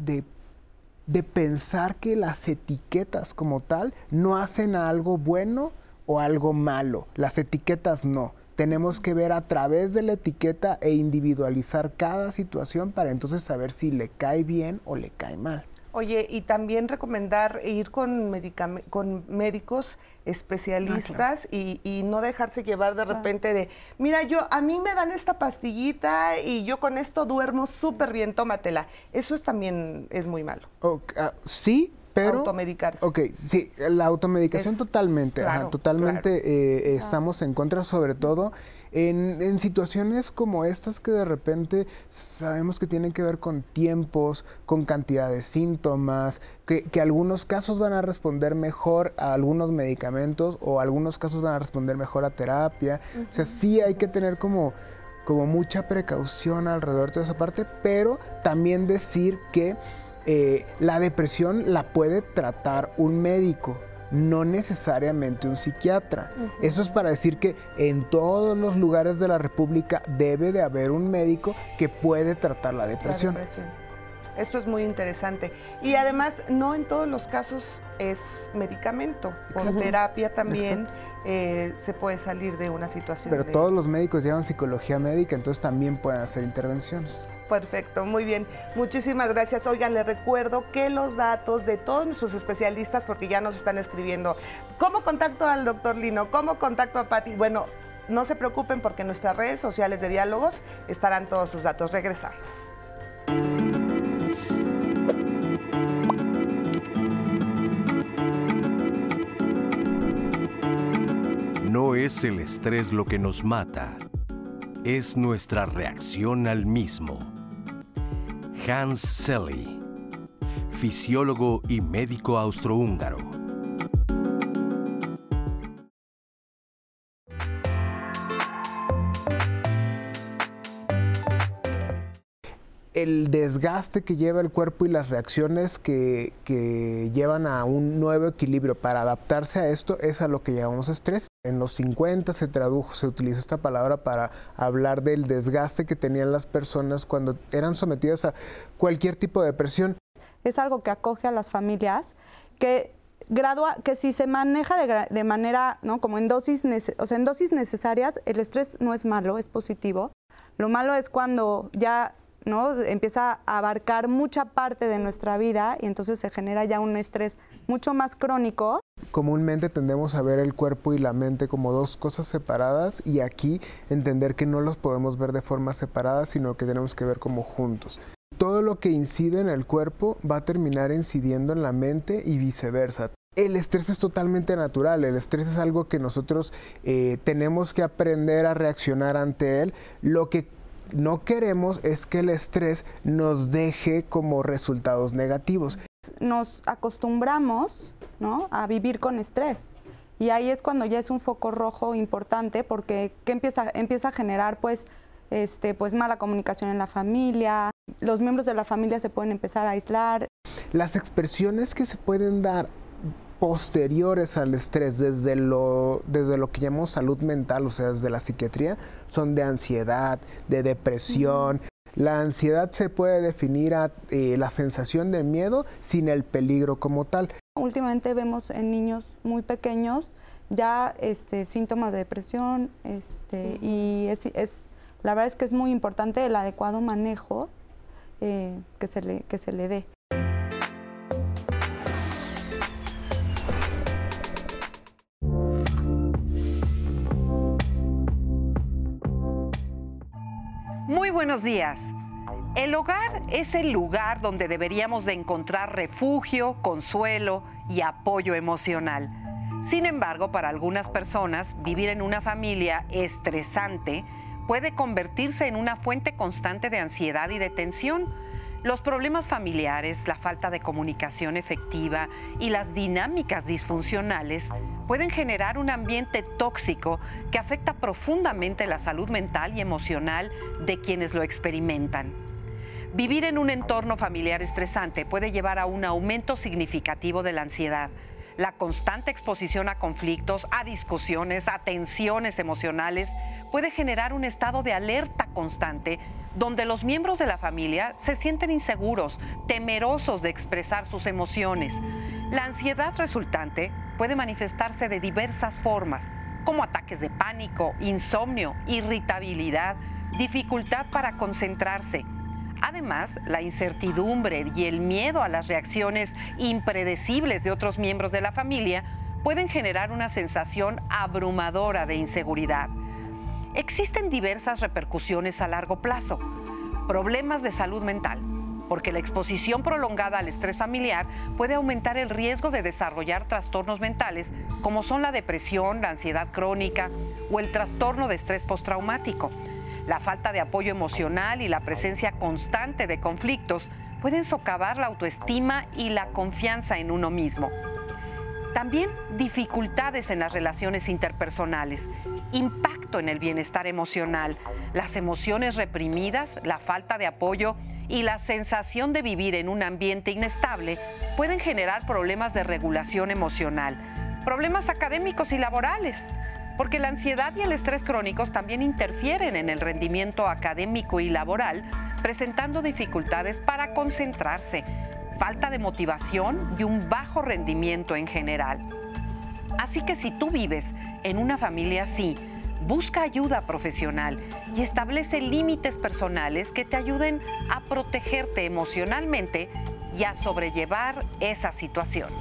S4: de pensar que las etiquetas como tal no hacen algo bueno o algo malo. Las etiquetas no tenemos que ver a través de la etiqueta e individualizar cada situación para entonces saber si le cae bien o le cae mal.
S2: Oye, y también recomendar ir con, con médicos especialistas ah, y, no dejarse llevar de repente de, mira, yo a mí me dan esta pastillita y yo con esto duermo súper bien, tómatela. Eso es, también es muy malo.
S4: Ah, sí, pero,
S2: automedicarse.
S4: Ok, sí, la automedicación totalmente, totalmente eh, estamos en contra, sobre todo en, situaciones como estas que de repente sabemos que tienen que ver con tiempos, con cantidad de síntomas, que, que algunos casos van a responder mejor a algunos medicamentos o algunos casos van a responder mejor a terapia. O sea, sí hay que tener como como mucha precaución alrededor de toda esa parte, pero también decir que eh, la depresión la puede tratar un médico, no necesariamente un psiquiatra. Eso es para decir que en todos los lugares de la República debe de haber un médico que puede tratar la depresión.
S2: Esto es muy interesante. Y además, no en todos los casos es medicamento. Con terapia también eh, se puede salir de una situación.
S4: Pero todos los médicos llevan psicología médica, entonces también pueden hacer intervenciones.
S2: Perfecto, muy bien. Muchísimas gracias. Oigan, les recuerdo que los datos de todos nuestros especialistas, porque ya nos están escribiendo, ¿cómo contacto al doctor Lino? ¿Cómo contacto a Patti? Bueno, no se preocupen porque en nuestras redes sociales de diálogos estarán todos sus datos. Regresamos.
S1: No es el estrés lo que nos mata, es nuestra reacción al mismo. Hans Selye, fisiólogo y médico austrohúngaro.
S4: El desgaste que lleva el cuerpo y las reacciones que, llevan a un nuevo equilibrio para adaptarse a esto es a lo que llamamos estrés. En los 50 se tradujo, se utilizó esta palabra para hablar del desgaste que tenían las personas cuando eran sometidas a cualquier tipo de presión.
S5: Es algo que acoge a las familias que gradua, que si se maneja de, manera, ¿no? Como en dosis, o sea, en dosis necesarias, el estrés no es malo, es positivo. Lo malo es cuando ya ¿no? Empieza a abarcar mucha parte de nuestra vida y entonces se genera ya un estrés mucho más crónico.
S4: Comúnmente tendemos a ver el cuerpo y la mente como dos cosas separadas y aquí entender que no los podemos ver de forma separada, sino que tenemos que ver como juntos. Todo lo que incide en el cuerpo va a terminar incidiendo en la mente y viceversa. El estrés es totalmente natural, el estrés es algo que nosotros eh, tenemos que aprender a reaccionar ante él. Lo que no queremos es que el estrés nos deje como resultados negativos.
S5: Nos acostumbramos ¿no? a vivir con estrés. Y ahí es cuando ya es un foco rojo importante porque ¿qué empieza, empieza a generar pues, este, pues mala comunicación en la familia, los miembros de la familia se pueden empezar a aislar.
S4: Las expresiones que se pueden dar posteriores al estrés, desde lo, desde lo que llamamos salud mental, o sea, desde la psiquiatría, son de ansiedad, de depresión. La ansiedad se puede definir a eh, la sensación de miedo sin el peligro como tal.
S5: Últimamente vemos en niños muy pequeños ya este, síntomas de depresión este, y es, la verdad es que es muy importante el adecuado manejo eh, que, se le, que se le dé.
S9: Buenos días. El hogar es el lugar donde deberíamos de encontrar refugio, consuelo y apoyo emocional. Sin embargo, para algunas personas, vivir en una familia estresante puede convertirse en una fuente constante de ansiedad y de tensión. Los problemas familiares, la falta de comunicación efectiva y las dinámicas disfuncionales pueden generar un ambiente tóxico que afecta profundamente la salud mental y emocional de quienes lo experimentan. Vivir en un entorno familiar estresante puede llevar a un aumento significativo de la ansiedad. La constante exposición a conflictos, a discusiones, a tensiones emocionales puede generar un estado de alerta constante donde los miembros de la familia se sienten inseguros, temerosos de expresar sus emociones. La ansiedad resultante puede manifestarse de diversas formas, como ataques de pánico, insomnio, irritabilidad, dificultad para concentrarse, Además, la incertidumbre y el miedo a las reacciones impredecibles de otros miembros de la familia pueden generar una sensación abrumadora de inseguridad. Existen diversas repercusiones a largo plazo. Problemas de salud mental, porque la exposición prolongada al estrés familiar puede aumentar el riesgo de desarrollar trastornos mentales como son la depresión, la ansiedad crónica o el trastorno de estrés postraumático. La falta de apoyo emocional y la presencia constante de conflictos pueden socavar la autoestima y la confianza en uno mismo. También dificultades en las relaciones interpersonales, impacto en el bienestar emocional, las emociones reprimidas, la falta de apoyo y la sensación de vivir en un ambiente inestable pueden generar problemas de regulación emocional, problemas académicos y laborales, porque la ansiedad y el estrés crónicos también interfieren en el rendimiento académico y laboral, presentando dificultades para concentrarse, falta de motivación y un bajo rendimiento en general. Así que si tú vives en una familia así, busca ayuda profesional y establece límites personales que te ayuden a protegerte emocionalmente y a sobrellevar esa situación.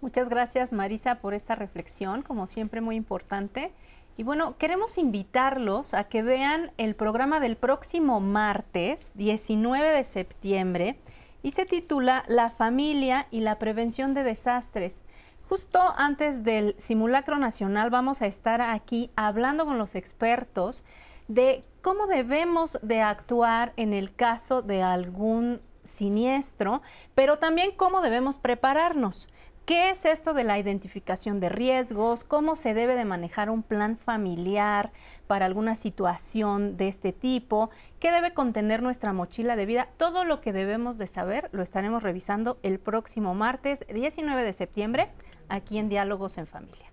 S3: Muchas gracias Marisa por esta reflexión, como siempre muy importante. Y bueno, queremos invitarlos a que vean el programa del próximo martes, 19 de septiembre, y se titula La familia y la prevención de desastres. Justo antes del simulacro nacional vamos a estar aquí hablando con los expertos de cómo debemos de actuar en el caso de algún siniestro, pero también cómo debemos prepararnos. ¿Qué es esto de la identificación de riesgos? ¿Cómo se debe de manejar un plan familiar para alguna situación de este tipo? ¿Qué debe contener nuestra mochila de vida? Todo lo que debemos de saber lo estaremos revisando el próximo martes 19 de septiembre aquí en Diálogos en Familia.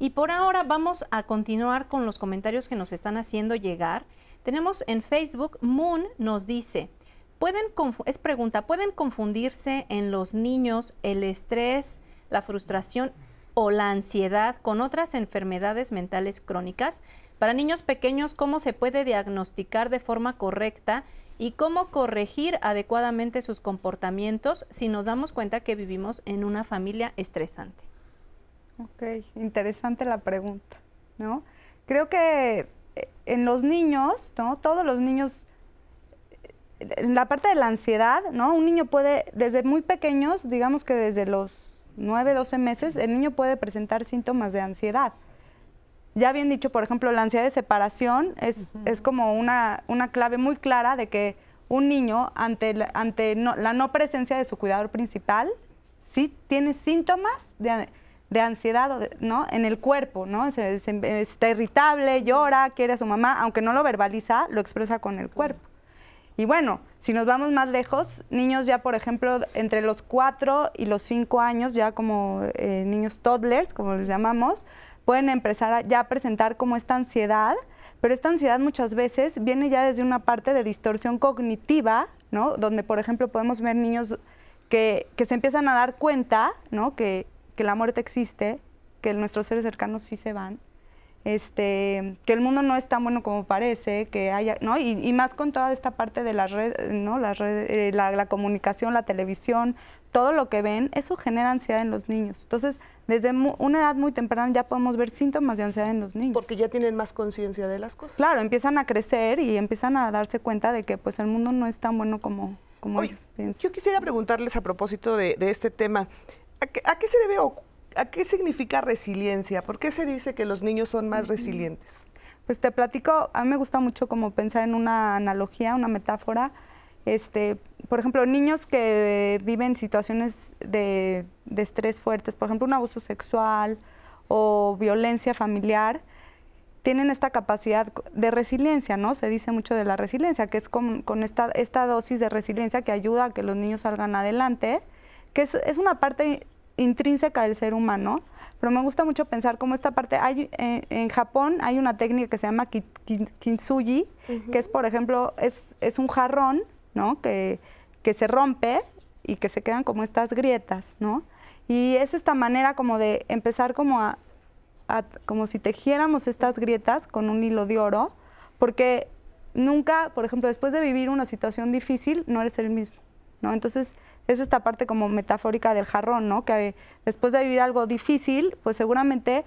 S3: Y por ahora vamos a continuar con los comentarios que nos están haciendo llegar. Tenemos en Facebook, Moon nos dice, pueden es pregunta, ¿pueden confundirse en los niños el estrés la frustración o la ansiedad con otras enfermedades mentales crónicas. Para niños pequeños, ¿cómo se puede diagnosticar de forma correcta y cómo corregir adecuadamente sus comportamientos si nos damos cuenta que vivimos en una familia estresante?
S5: Ok, interesante la pregunta, ¿no? Creo que eh, en los niños, ¿no? Todos los niños, en la parte de la ansiedad, ¿no? Un niño puede, desde muy pequeños, digamos que desde los 9, 12 meses, el niño puede presentar síntomas de ansiedad. Ya bien dicho, por ejemplo, la ansiedad de separación es, es como una, una, clave muy clara de que un niño, ante, la, ante la no presencia de su cuidador principal, sí tiene síntomas de, de ansiedad ¿no? en el cuerpo, ¿no? está irritable, llora, quiere a su mamá, aunque no lo verbaliza, lo expresa con el cuerpo. Y bueno, si nos vamos más lejos, niños ya, por ejemplo, entre los 4 y los 5 años, ya como eh, niños toddlers, como les llamamos, pueden empezar a ya presentar como esta ansiedad, pero esta ansiedad muchas veces viene ya desde una parte de distorsión cognitiva, ¿no? Donde, por ejemplo, podemos ver niños que, que se empiezan a dar cuenta, ¿no? Que, que la muerte existe, que nuestros seres cercanos sí se van, este, que el mundo no es tan bueno como parece, que haya, ¿no? Y, más con toda esta parte de las redes, ¿no? Las redes, eh, la, comunicación, la televisión, todo lo que ven, eso genera ansiedad en los niños. Entonces, desde una edad muy temprana ya podemos ver síntomas de ansiedad en los niños.
S2: Porque ya tienen más conciencia de las cosas.
S5: Claro, empiezan a crecer y empiezan a darse cuenta de que pues el mundo no es tan bueno como, como ellos piensan.
S2: Yo quisiera preguntarles a propósito de, este tema, ¿a qué, se debe o a qué significa resiliencia? ¿Por qué se dice que los niños son más resilientes?
S5: Pues te platico, a mí me gusta mucho como pensar en una analogía, una metáfora. Este, por ejemplo, niños que viven situaciones de, estrés fuertes, por ejemplo, un abuso sexual o violencia familiar, tienen esta capacidad de resiliencia, ¿no? Se dice mucho de la resiliencia, que es con, esta, esta, dosis de resiliencia que ayuda a que los niños salgan adelante, que es, es una parte intrínseca del ser humano, pero me gusta mucho pensar cómo esta parte, hay, en, Japón hay una técnica que se llama kintsugi, que es, por ejemplo, es, es un jarrón, ¿no? Que, que, se rompe y que se quedan como estas grietas, ¿no? Y es esta manera como de empezar como a, como si tejiéramos estas grietas con un hilo de oro, porque nunca, por ejemplo, después de vivir una situación difícil, no eres el mismo, ¿no? Entonces, es esta parte como metafórica del jarrón, ¿no? Que después de vivir algo difícil, pues seguramente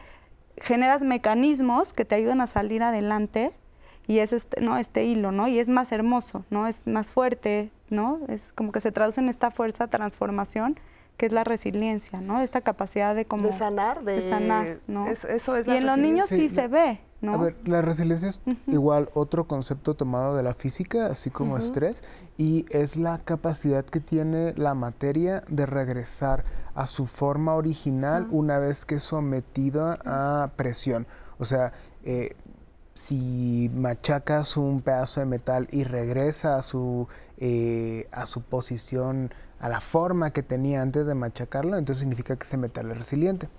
S5: generas mecanismos que te ayuden a salir adelante y es este, ¿no? este hilo, ¿no? Y es más hermoso, ¿no? Es más fuerte, ¿no? Es como que se traduce en esta fuerza, transformación, que es la resiliencia, ¿no? Esta capacidad de como...
S2: De sanar, de,
S5: sanar, ¿no?
S2: eso es
S5: la Y en los niños sí, se ve,
S4: a ver, la resiliencia es igual otro concepto tomado de la física, así como estrés, y es la capacidad que tiene la materia de regresar a su forma original una vez que es sometida a presión. O sea, eh, si machacas un pedazo de metal y regresa a su, eh, a su posición, a la forma que tenía antes de machacarlo, entonces significa que ese metal es resiliente.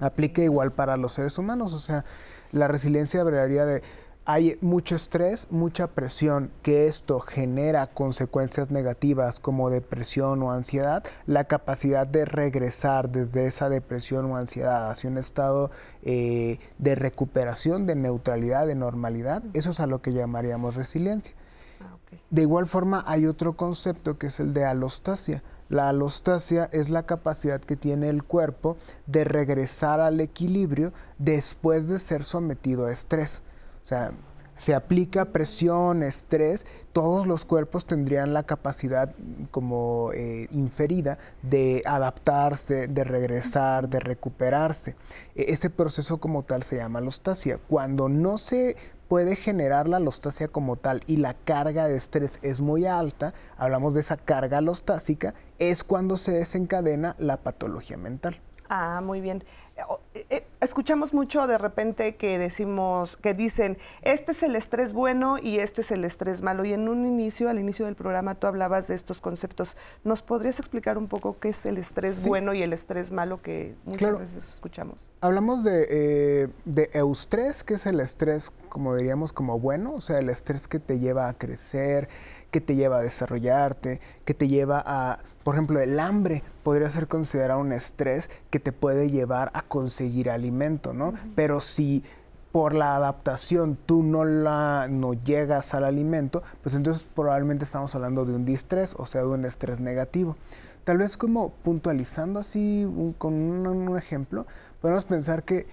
S4: Aplica igual para los seres humanos, o sea, la resiliencia hablaría de hay mucho estrés, mucha presión, que esto genera consecuencias negativas como depresión o ansiedad, la capacidad de regresar desde esa depresión o ansiedad hacia un estado eh, de recuperación, de neutralidad, de normalidad, eso es a lo que llamaríamos resiliencia. Ah, de igual forma hay otro concepto que es el de alostasia. La alostasia es la capacidad que tiene el cuerpo de regresar al equilibrio después de ser sometido a estrés. O sea, se aplica presión, estrés, todos los cuerpos tendrían la capacidad como eh, inferida de adaptarse, de regresar, de recuperarse. E, ese proceso como tal se llama alostasia. Cuando no se puede generar la alostasia como tal y la carga de estrés es muy alta, hablamos de esa carga alostásica, es cuando se desencadena la patología mental.
S2: Ah, muy bien. Eh, eh, escuchamos mucho de repente que decimos, que dicen, este es el estrés bueno y este es el estrés malo. Y en un inicio, al inicio del programa, tú hablabas de estos conceptos. ¿Nos podrías explicar un poco qué es el estrés bueno y el estrés malo que muchas veces escuchamos?
S4: Hablamos de, eh, de eustrés, que es el estrés, como diríamos, como bueno, o sea, el estrés que te lleva a crecer, que te lleva a desarrollarte, que te lleva a por ejemplo, el hambre podría ser considerado un estrés que te puede llevar a conseguir alimento, ¿no? Pero si por la adaptación tú no la no llegas al alimento, pues entonces probablemente estamos hablando de un distrés, o sea, de un estrés negativo. Tal vez como puntualizando así con un ejemplo, podemos pensar que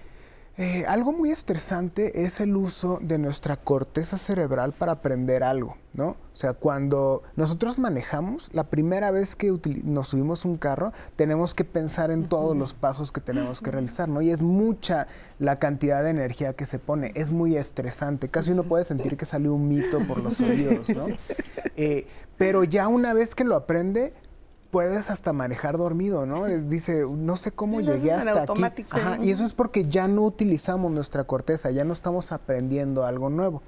S4: eh, algo muy estresante es el uso de nuestra corteza cerebral para aprender algo, ¿no? O sea, cuando nosotros manejamos, la primera vez que nos subimos un carro, tenemos que pensar en todos los pasos que tenemos que realizar, ¿no? Y es mucha la cantidad de energía que se pone, es muy estresante, casi uno puede sentir que salió un mito por los oídos, ¿no? Eh, pero ya una vez que lo aprende, puedes hasta manejar dormido, ¿no? Dice, no sé cómo llegué hasta aquí. y eso es porque ya no utilizamos nuestra corteza, ya no estamos aprendiendo algo nuevo.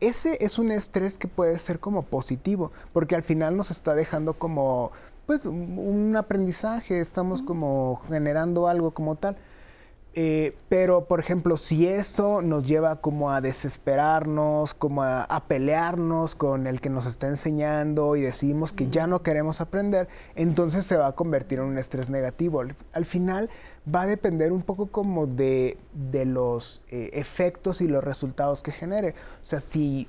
S4: Ese es un estrés que puede ser como positivo, porque al final nos está dejando como, pues, un aprendizaje, estamos como generando algo como tal. Eh, pero, por ejemplo, si eso nos lleva como a desesperarnos, como a, pelearnos con el que nos está enseñando y decidimos que ya no queremos aprender, entonces se va a convertir en un estrés negativo. Al, final va a depender un poco como de, los eh, efectos y los resultados que genere. O sea, si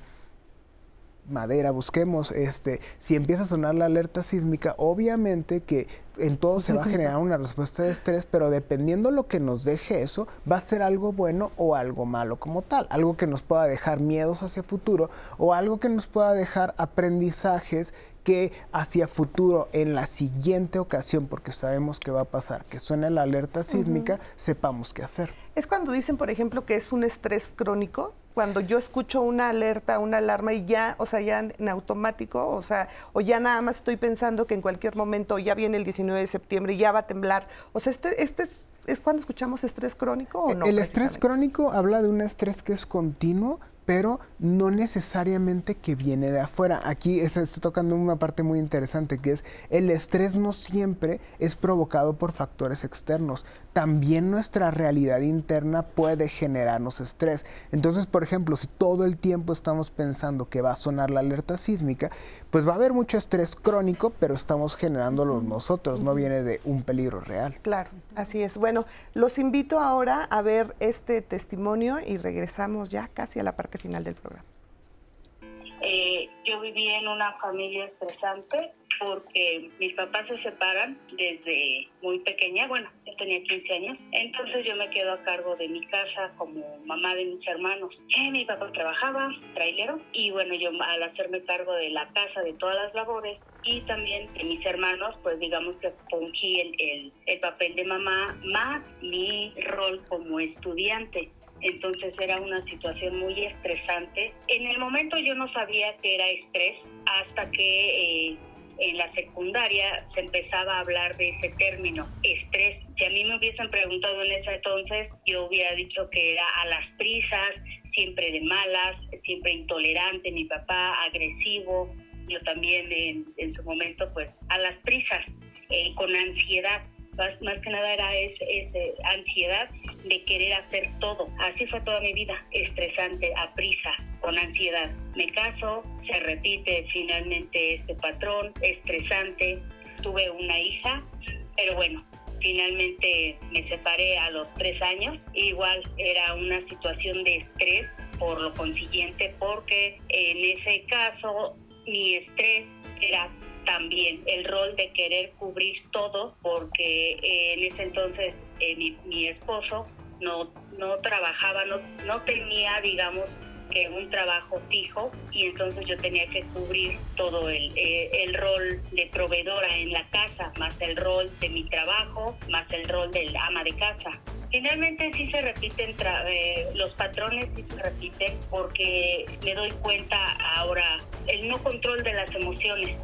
S4: madera, busquemos, este, si empieza a sonar la alerta sísmica, obviamente que en todo se va a generar una respuesta de estrés, pero dependiendo lo que nos deje eso, va a ser algo bueno o algo malo como tal, algo que nos pueda dejar miedos hacia futuro o algo que nos pueda dejar aprendizajes que hacia futuro, en la siguiente ocasión, porque sabemos que va a pasar, que suene la alerta sísmica, sepamos qué hacer.
S2: Es cuando dicen, por ejemplo, que es un estrés crónico, cuando yo escucho una alerta, una alarma y ya, o sea, ya en automático, o sea, o ya nada más estoy pensando que en cualquier momento ya viene el 19 de septiembre y ya va a temblar. O sea, este, este es, es cuando escuchamos estrés crónico o no.
S4: El estrés crónico habla de un estrés que es continuo, pero no necesariamente que viene de afuera. Aquí se está tocando una parte muy interesante que es el estrés no siempre es provocado por factores externos. También nuestra realidad interna puede generarnos estrés. Entonces, por ejemplo, si todo el tiempo estamos pensando que va a sonar la alerta sísmica, pues va a haber mucho estrés crónico, pero estamos generándolo nosotros, no viene de un peligro real.
S2: Claro, así es. Bueno, los invito ahora a ver este testimonio y regresamos ya casi a la parte final del programa.
S10: Eh, yo viví en una familia estresante porque mis papás se separan desde muy pequeña, bueno, yo tenía 15 años, entonces yo me quedo a cargo de mi casa como mamá de mis hermanos. Eh, mi papá trabajaba, trailero, y bueno, yo al hacerme cargo de la casa, de todas las labores, y también de mis hermanos, pues digamos que fungí el, el, el papel de mamá más mi rol como estudiante entonces era una situación muy estresante. En el momento yo no sabía que era estrés hasta que eh, en la secundaria se empezaba a hablar de ese término, estrés. Si a mí me hubiesen preguntado en ese entonces, yo hubiera dicho que era a las prisas, siempre de malas, siempre intolerante, mi papá agresivo, yo también en, su momento pues a las prisas, eh, con ansiedad más, que nada era esa ansiedad de querer hacer todo. Así fue toda mi vida, estresante, a prisa, con ansiedad. Me caso, se repite finalmente este patrón, estresante. Tuve una hija, pero bueno, finalmente me separé a los tres años. Igual era una situación de estrés por lo consiguiente, porque en ese caso mi estrés era también el rol de querer cubrir todo, porque en ese entonces eh, mi, esposo no, no trabajaba, no, no tenía, digamos, que un trabajo fijo y entonces yo tenía que cubrir todo el, eh, el rol de proveedora en la casa, más el rol de mi trabajo, más el rol del ama de casa. Finalmente sí se repiten, los patrones sí se repiten porque me doy cuenta ahora el no control de las emociones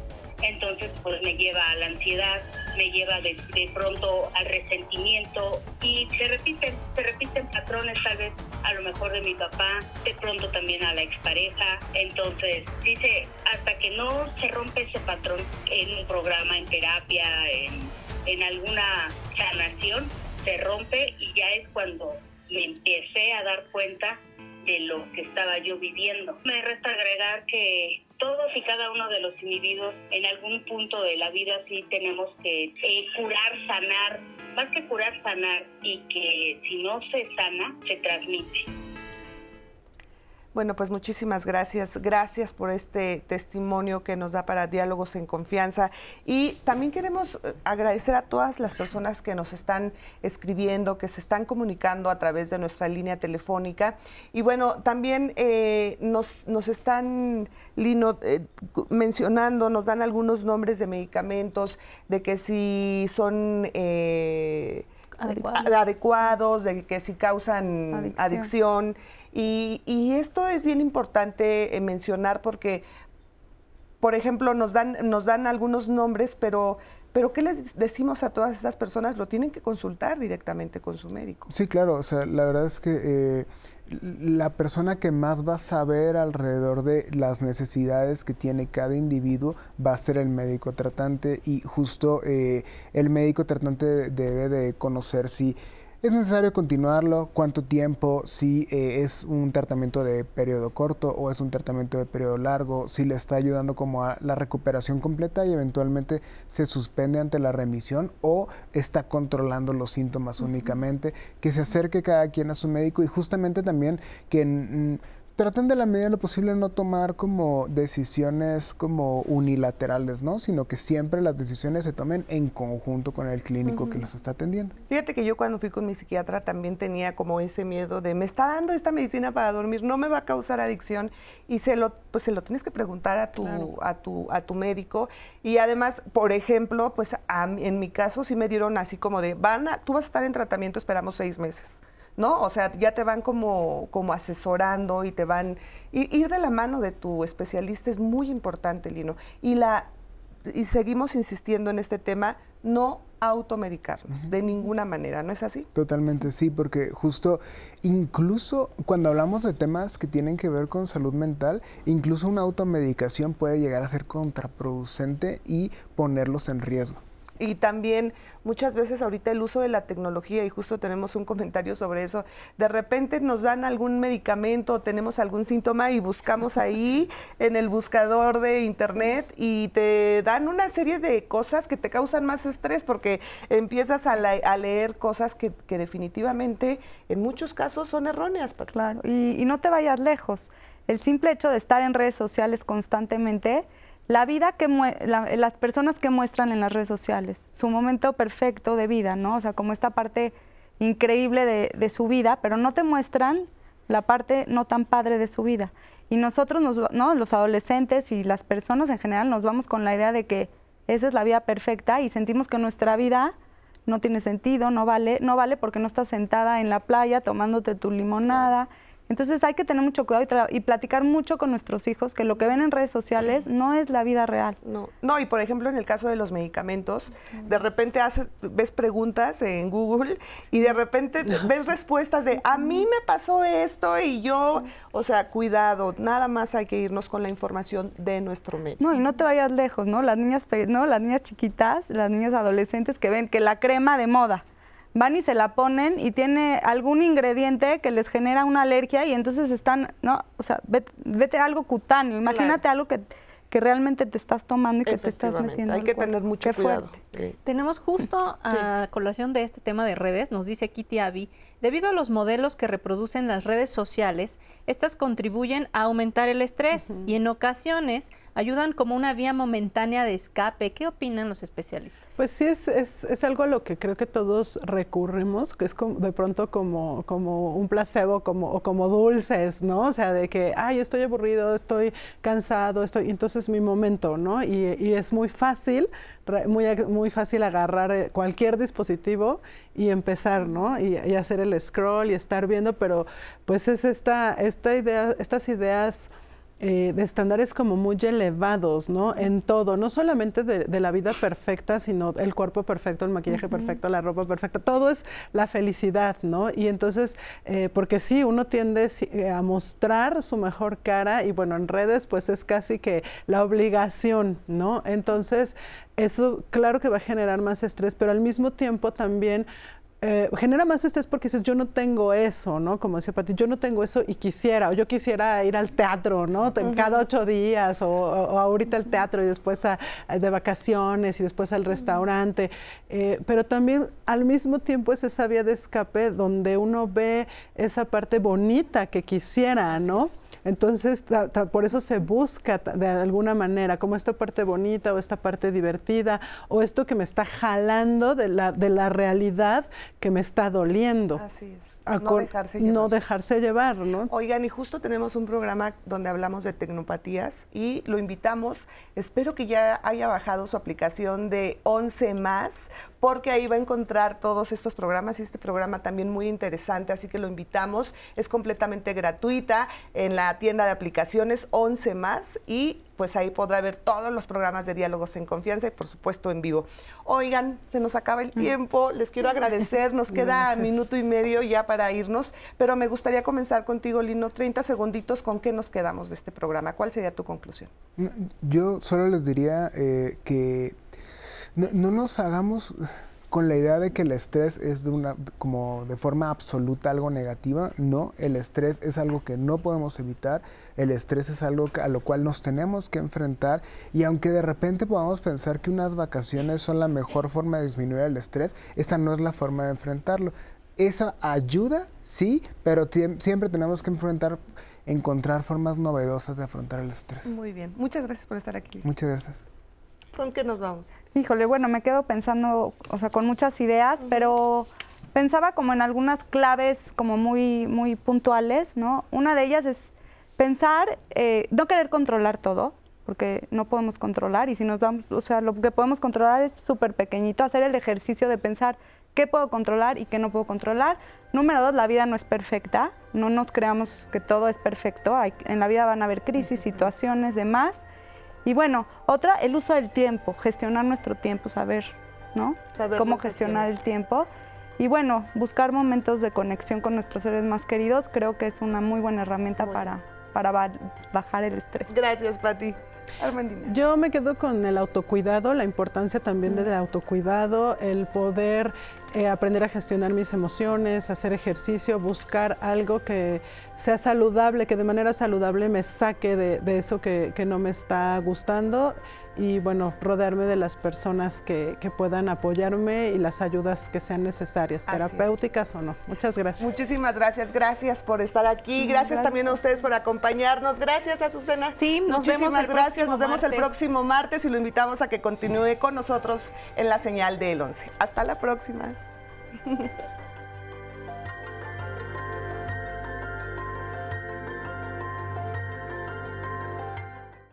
S10: entonces pues me lleva a la ansiedad, me lleva de, pronto al resentimiento y se repiten, se repiten patrones tal vez a lo mejor de mi papá, de pronto también a la expareja, entonces dice, hasta que no se rompe ese patrón en un programa, en terapia, en, en alguna sanación, se rompe y ya es cuando me empecé a dar cuenta de lo que estaba yo viviendo. Me resta agregar que todos y cada uno de los individuos en algún punto de la vida sí tenemos que eh, curar, sanar, más que curar, sanar y que si no se sana, se transmite.
S2: Bueno, pues muchísimas gracias. Gracias por este testimonio que nos da para Diálogos en Confianza. Y también queremos eh, agradecer a todas las personas que nos están escribiendo, que se están comunicando a través de nuestra línea telefónica. Y bueno, también eh, nos, nos, están, Lino, eh, mencionando, nos dan algunos nombres de medicamentos, de que si son... Adecuados. de que si causan adicción y, esto es bien importante eh, mencionar porque, por ejemplo, nos dan, nos dan algunos nombres, pero pero ¿qué les decimos a todas estas personas? Lo tienen que consultar directamente con su médico.
S4: Sí, claro, o sea, la verdad es que eh, la persona que más va a saber alrededor de las necesidades que tiene cada individuo va a ser el médico tratante y justo eh, el médico tratante debe de conocer si ¿Es necesario continuarlo? ¿Cuánto tiempo? Si eh, es un tratamiento de periodo corto o es un tratamiento de periodo largo, si le está ayudando como a la recuperación completa y eventualmente se suspende ante la remisión o está controlando los síntomas únicamente, que se acerque cada quien a su médico y justamente también que traten de la medida de lo posible no tomar como decisiones como unilaterales, ¿no? Sino que siempre las decisiones se tomen en conjunto con el clínico que los está atendiendo.
S2: Fíjate que yo cuando fui con mi psiquiatra también tenía como ese miedo de me está dando esta medicina para dormir, no me va a causar adicción y se lo pues se lo tienes que preguntar a tu a tu a tu médico y además, por ejemplo, pues en mi caso sí me dieron así como de van a, tú vas a estar en tratamiento, esperamos seis meses. ¿No? O sea, ya te van como, como asesorando y te van... ir de la mano de tu especialista es muy importante, Lino. Y, la, y seguimos insistiendo en este tema, no automedicarnos de ninguna manera, ¿no es así?
S4: Totalmente sí, porque justo incluso cuando hablamos de temas que tienen que ver con salud mental, incluso una automedicación puede llegar a ser contraproducente y ponerlos en riesgo
S2: y también muchas veces ahorita el uso de la tecnología, y justo tenemos un comentario sobre eso, de repente nos dan algún medicamento o tenemos algún síntoma y buscamos ahí en el buscador de internet y te dan una serie de cosas que te causan más estrés porque empiezas a, leer cosas que, definitivamente en muchos casos son erróneas.
S5: Claro, y no te vayas lejos. El simple hecho de estar en redes sociales constantemente la vida que las personas que muestran en las redes sociales, su momento perfecto de vida, ¿no? O sea, como esta parte increíble de, su vida, pero no te muestran la parte no tan padre de su vida. Y nosotros, ¿no? los adolescentes y las personas en general, nos vamos con la idea de que esa es la vida perfecta y sentimos que nuestra vida no tiene sentido, no vale, no vale porque no estás sentada en la playa tomándote tu limonada. Entonces hay que tener mucho cuidado y, platicar mucho con nuestros hijos que lo que ven en redes sociales no es la vida real.
S2: No, no y por ejemplo en el caso de los medicamentos, de repente haces, ves preguntas en Google y de repente ves respuestas de a mí me pasó esto y yo, o sea, cuidado, nada más hay que irnos con la información de nuestro médico.
S5: No, y no te vayas lejos, ¿no? Las niñas, no, las niñas chiquitas, las niñas adolescentes que ven que la crema de moda van y se la ponen y tiene algún ingrediente que les genera una alergia y entonces están, ¿no? O sea, vete, algo cutáneo, imagínate algo que, que, realmente te estás tomando y que te estás metiendo.
S2: Hay que tener mucho cuidado.
S3: Tenemos justo a colación de este tema de redes, nos dice Kitty Abbey, debido a los modelos que reproducen las redes sociales, estas contribuyen a aumentar el estrés y en ocasiones ayudan como una vía momentánea de escape. ¿Qué opinan los especialistas?
S6: Pues sí, es, es, es algo a lo que creo que todos recurrimos, que es como, de pronto como, como un placebo como, o como dulces, ¿no? O sea, de que, ay, estoy aburrido, estoy cansado, estoy, entonces mi momento, ¿no? Y, y es muy fácil, muy, muy fácil agarrar eh, cualquier dispositivo y empezar, ¿no? Y, y, hacer el scroll y estar viendo, pero pues es esta, esta idea, estas ideas eh, de estándares como muy elevados, ¿no? En todo, no solamente de, la vida perfecta, sino el cuerpo perfecto, el maquillaje perfecto, la ropa perfecta, todo es la felicidad, ¿no? Y entonces, eh, porque sí, uno tiende eh, a mostrar su mejor cara y bueno, en redes pues es casi que la obligación, ¿no? Entonces, eso claro que va a generar más estrés, pero al mismo tiempo también eh, genera más estrés porque dices, yo no tengo eso, ¿no? Como decía Pati, yo no tengo eso y quisiera, o yo quisiera ir al teatro, ¿no? Cada ocho días, o, ahorita al teatro y después de vacaciones y después al restaurante. Eh, pero también al mismo tiempo es esa vía de escape donde uno ve esa parte bonita que quisiera, ¿no? Entonces, por eso se busca de alguna manera, como esta parte bonita o esta parte divertida o esto que me está jalando de la, de la realidad que me está doliendo.
S2: Así es no dejarse llevar.
S6: No dejarse llevar, ¿no?
S2: Oigan, y justo tenemos un programa donde hablamos de tecnopatías y lo invitamos, espero que ya haya bajado su aplicación de 11 más, porque ahí va a encontrar todos estos programas y este programa también muy interesante, así que lo invitamos, es completamente gratuita en la tienda de aplicaciones 11 más y pues ahí podrá ver todos los programas de diálogos en confianza y por supuesto en vivo. Oigan, se nos acaba el mm. tiempo, les quiero agradecer, nos queda minuto y medio ya para irnos, pero me gustaría comenzar contigo, Lino, 30 segunditos, ¿con qué nos quedamos de este programa? ¿Cuál sería tu conclusión?
S4: Yo solo les diría eh, que no, nos hagamos con la idea de que el estrés es de una como de forma absoluta algo negativa, no, el estrés es algo que no podemos evitar, el estrés es algo a lo cual nos tenemos que enfrentar y aunque de repente podamos pensar que unas vacaciones son la mejor forma de disminuir el estrés, esa no es la forma de enfrentarlo. Esa ayuda, sí, pero siempre tenemos que enfrentar encontrar formas novedosas de afrontar el estrés.
S2: Muy bien. Muchas gracias por estar aquí.
S4: Muchas gracias.
S2: ¿Con qué nos vamos?
S5: Híjole, bueno, me quedo pensando, o sea, con muchas ideas, pero pensaba como en algunas claves como muy, muy puntuales, ¿no? Una de ellas es pensar, eh, no querer controlar todo, porque no podemos controlar y si nos damos, o sea, lo que podemos controlar es súper pequeñito, hacer el ejercicio de pensar qué puedo controlar y qué no puedo controlar. Número dos, la vida no es perfecta, no nos creamos que todo es perfecto, Hay, en la vida van a haber crisis, situaciones, demás. Y bueno, otra, el uso del tiempo, gestionar nuestro tiempo, saber, ¿no?
S2: Saberlo
S5: Cómo gestionar el tiempo. Y bueno, buscar momentos de conexión con nuestros seres más queridos creo que es una muy buena herramienta para, para ba- bajar el estrés.
S2: Gracias, Pati. Armandina.
S6: Yo me quedo con el autocuidado, la importancia también del autocuidado, el poder eh, aprender a gestionar mis emociones, hacer ejercicio, buscar algo que sea saludable, que de manera saludable me saque de, de eso que, que no me está gustando y bueno, rodearme de las personas que, que puedan apoyarme y las ayudas que sean necesarias,
S2: Así es.
S6: terapéuticas o no. Muchas gracias.
S2: Muchísimas gracias, gracias por estar aquí, gracias, también a ustedes por acompañarnos, gracias Azucena.
S3: Sí, nos vemos
S2: Muchísimas
S3: el
S2: gracias, nos vemos el próximo martes y lo invitamos a que continúe con nosotros en la señal del 11. Hasta la próxima.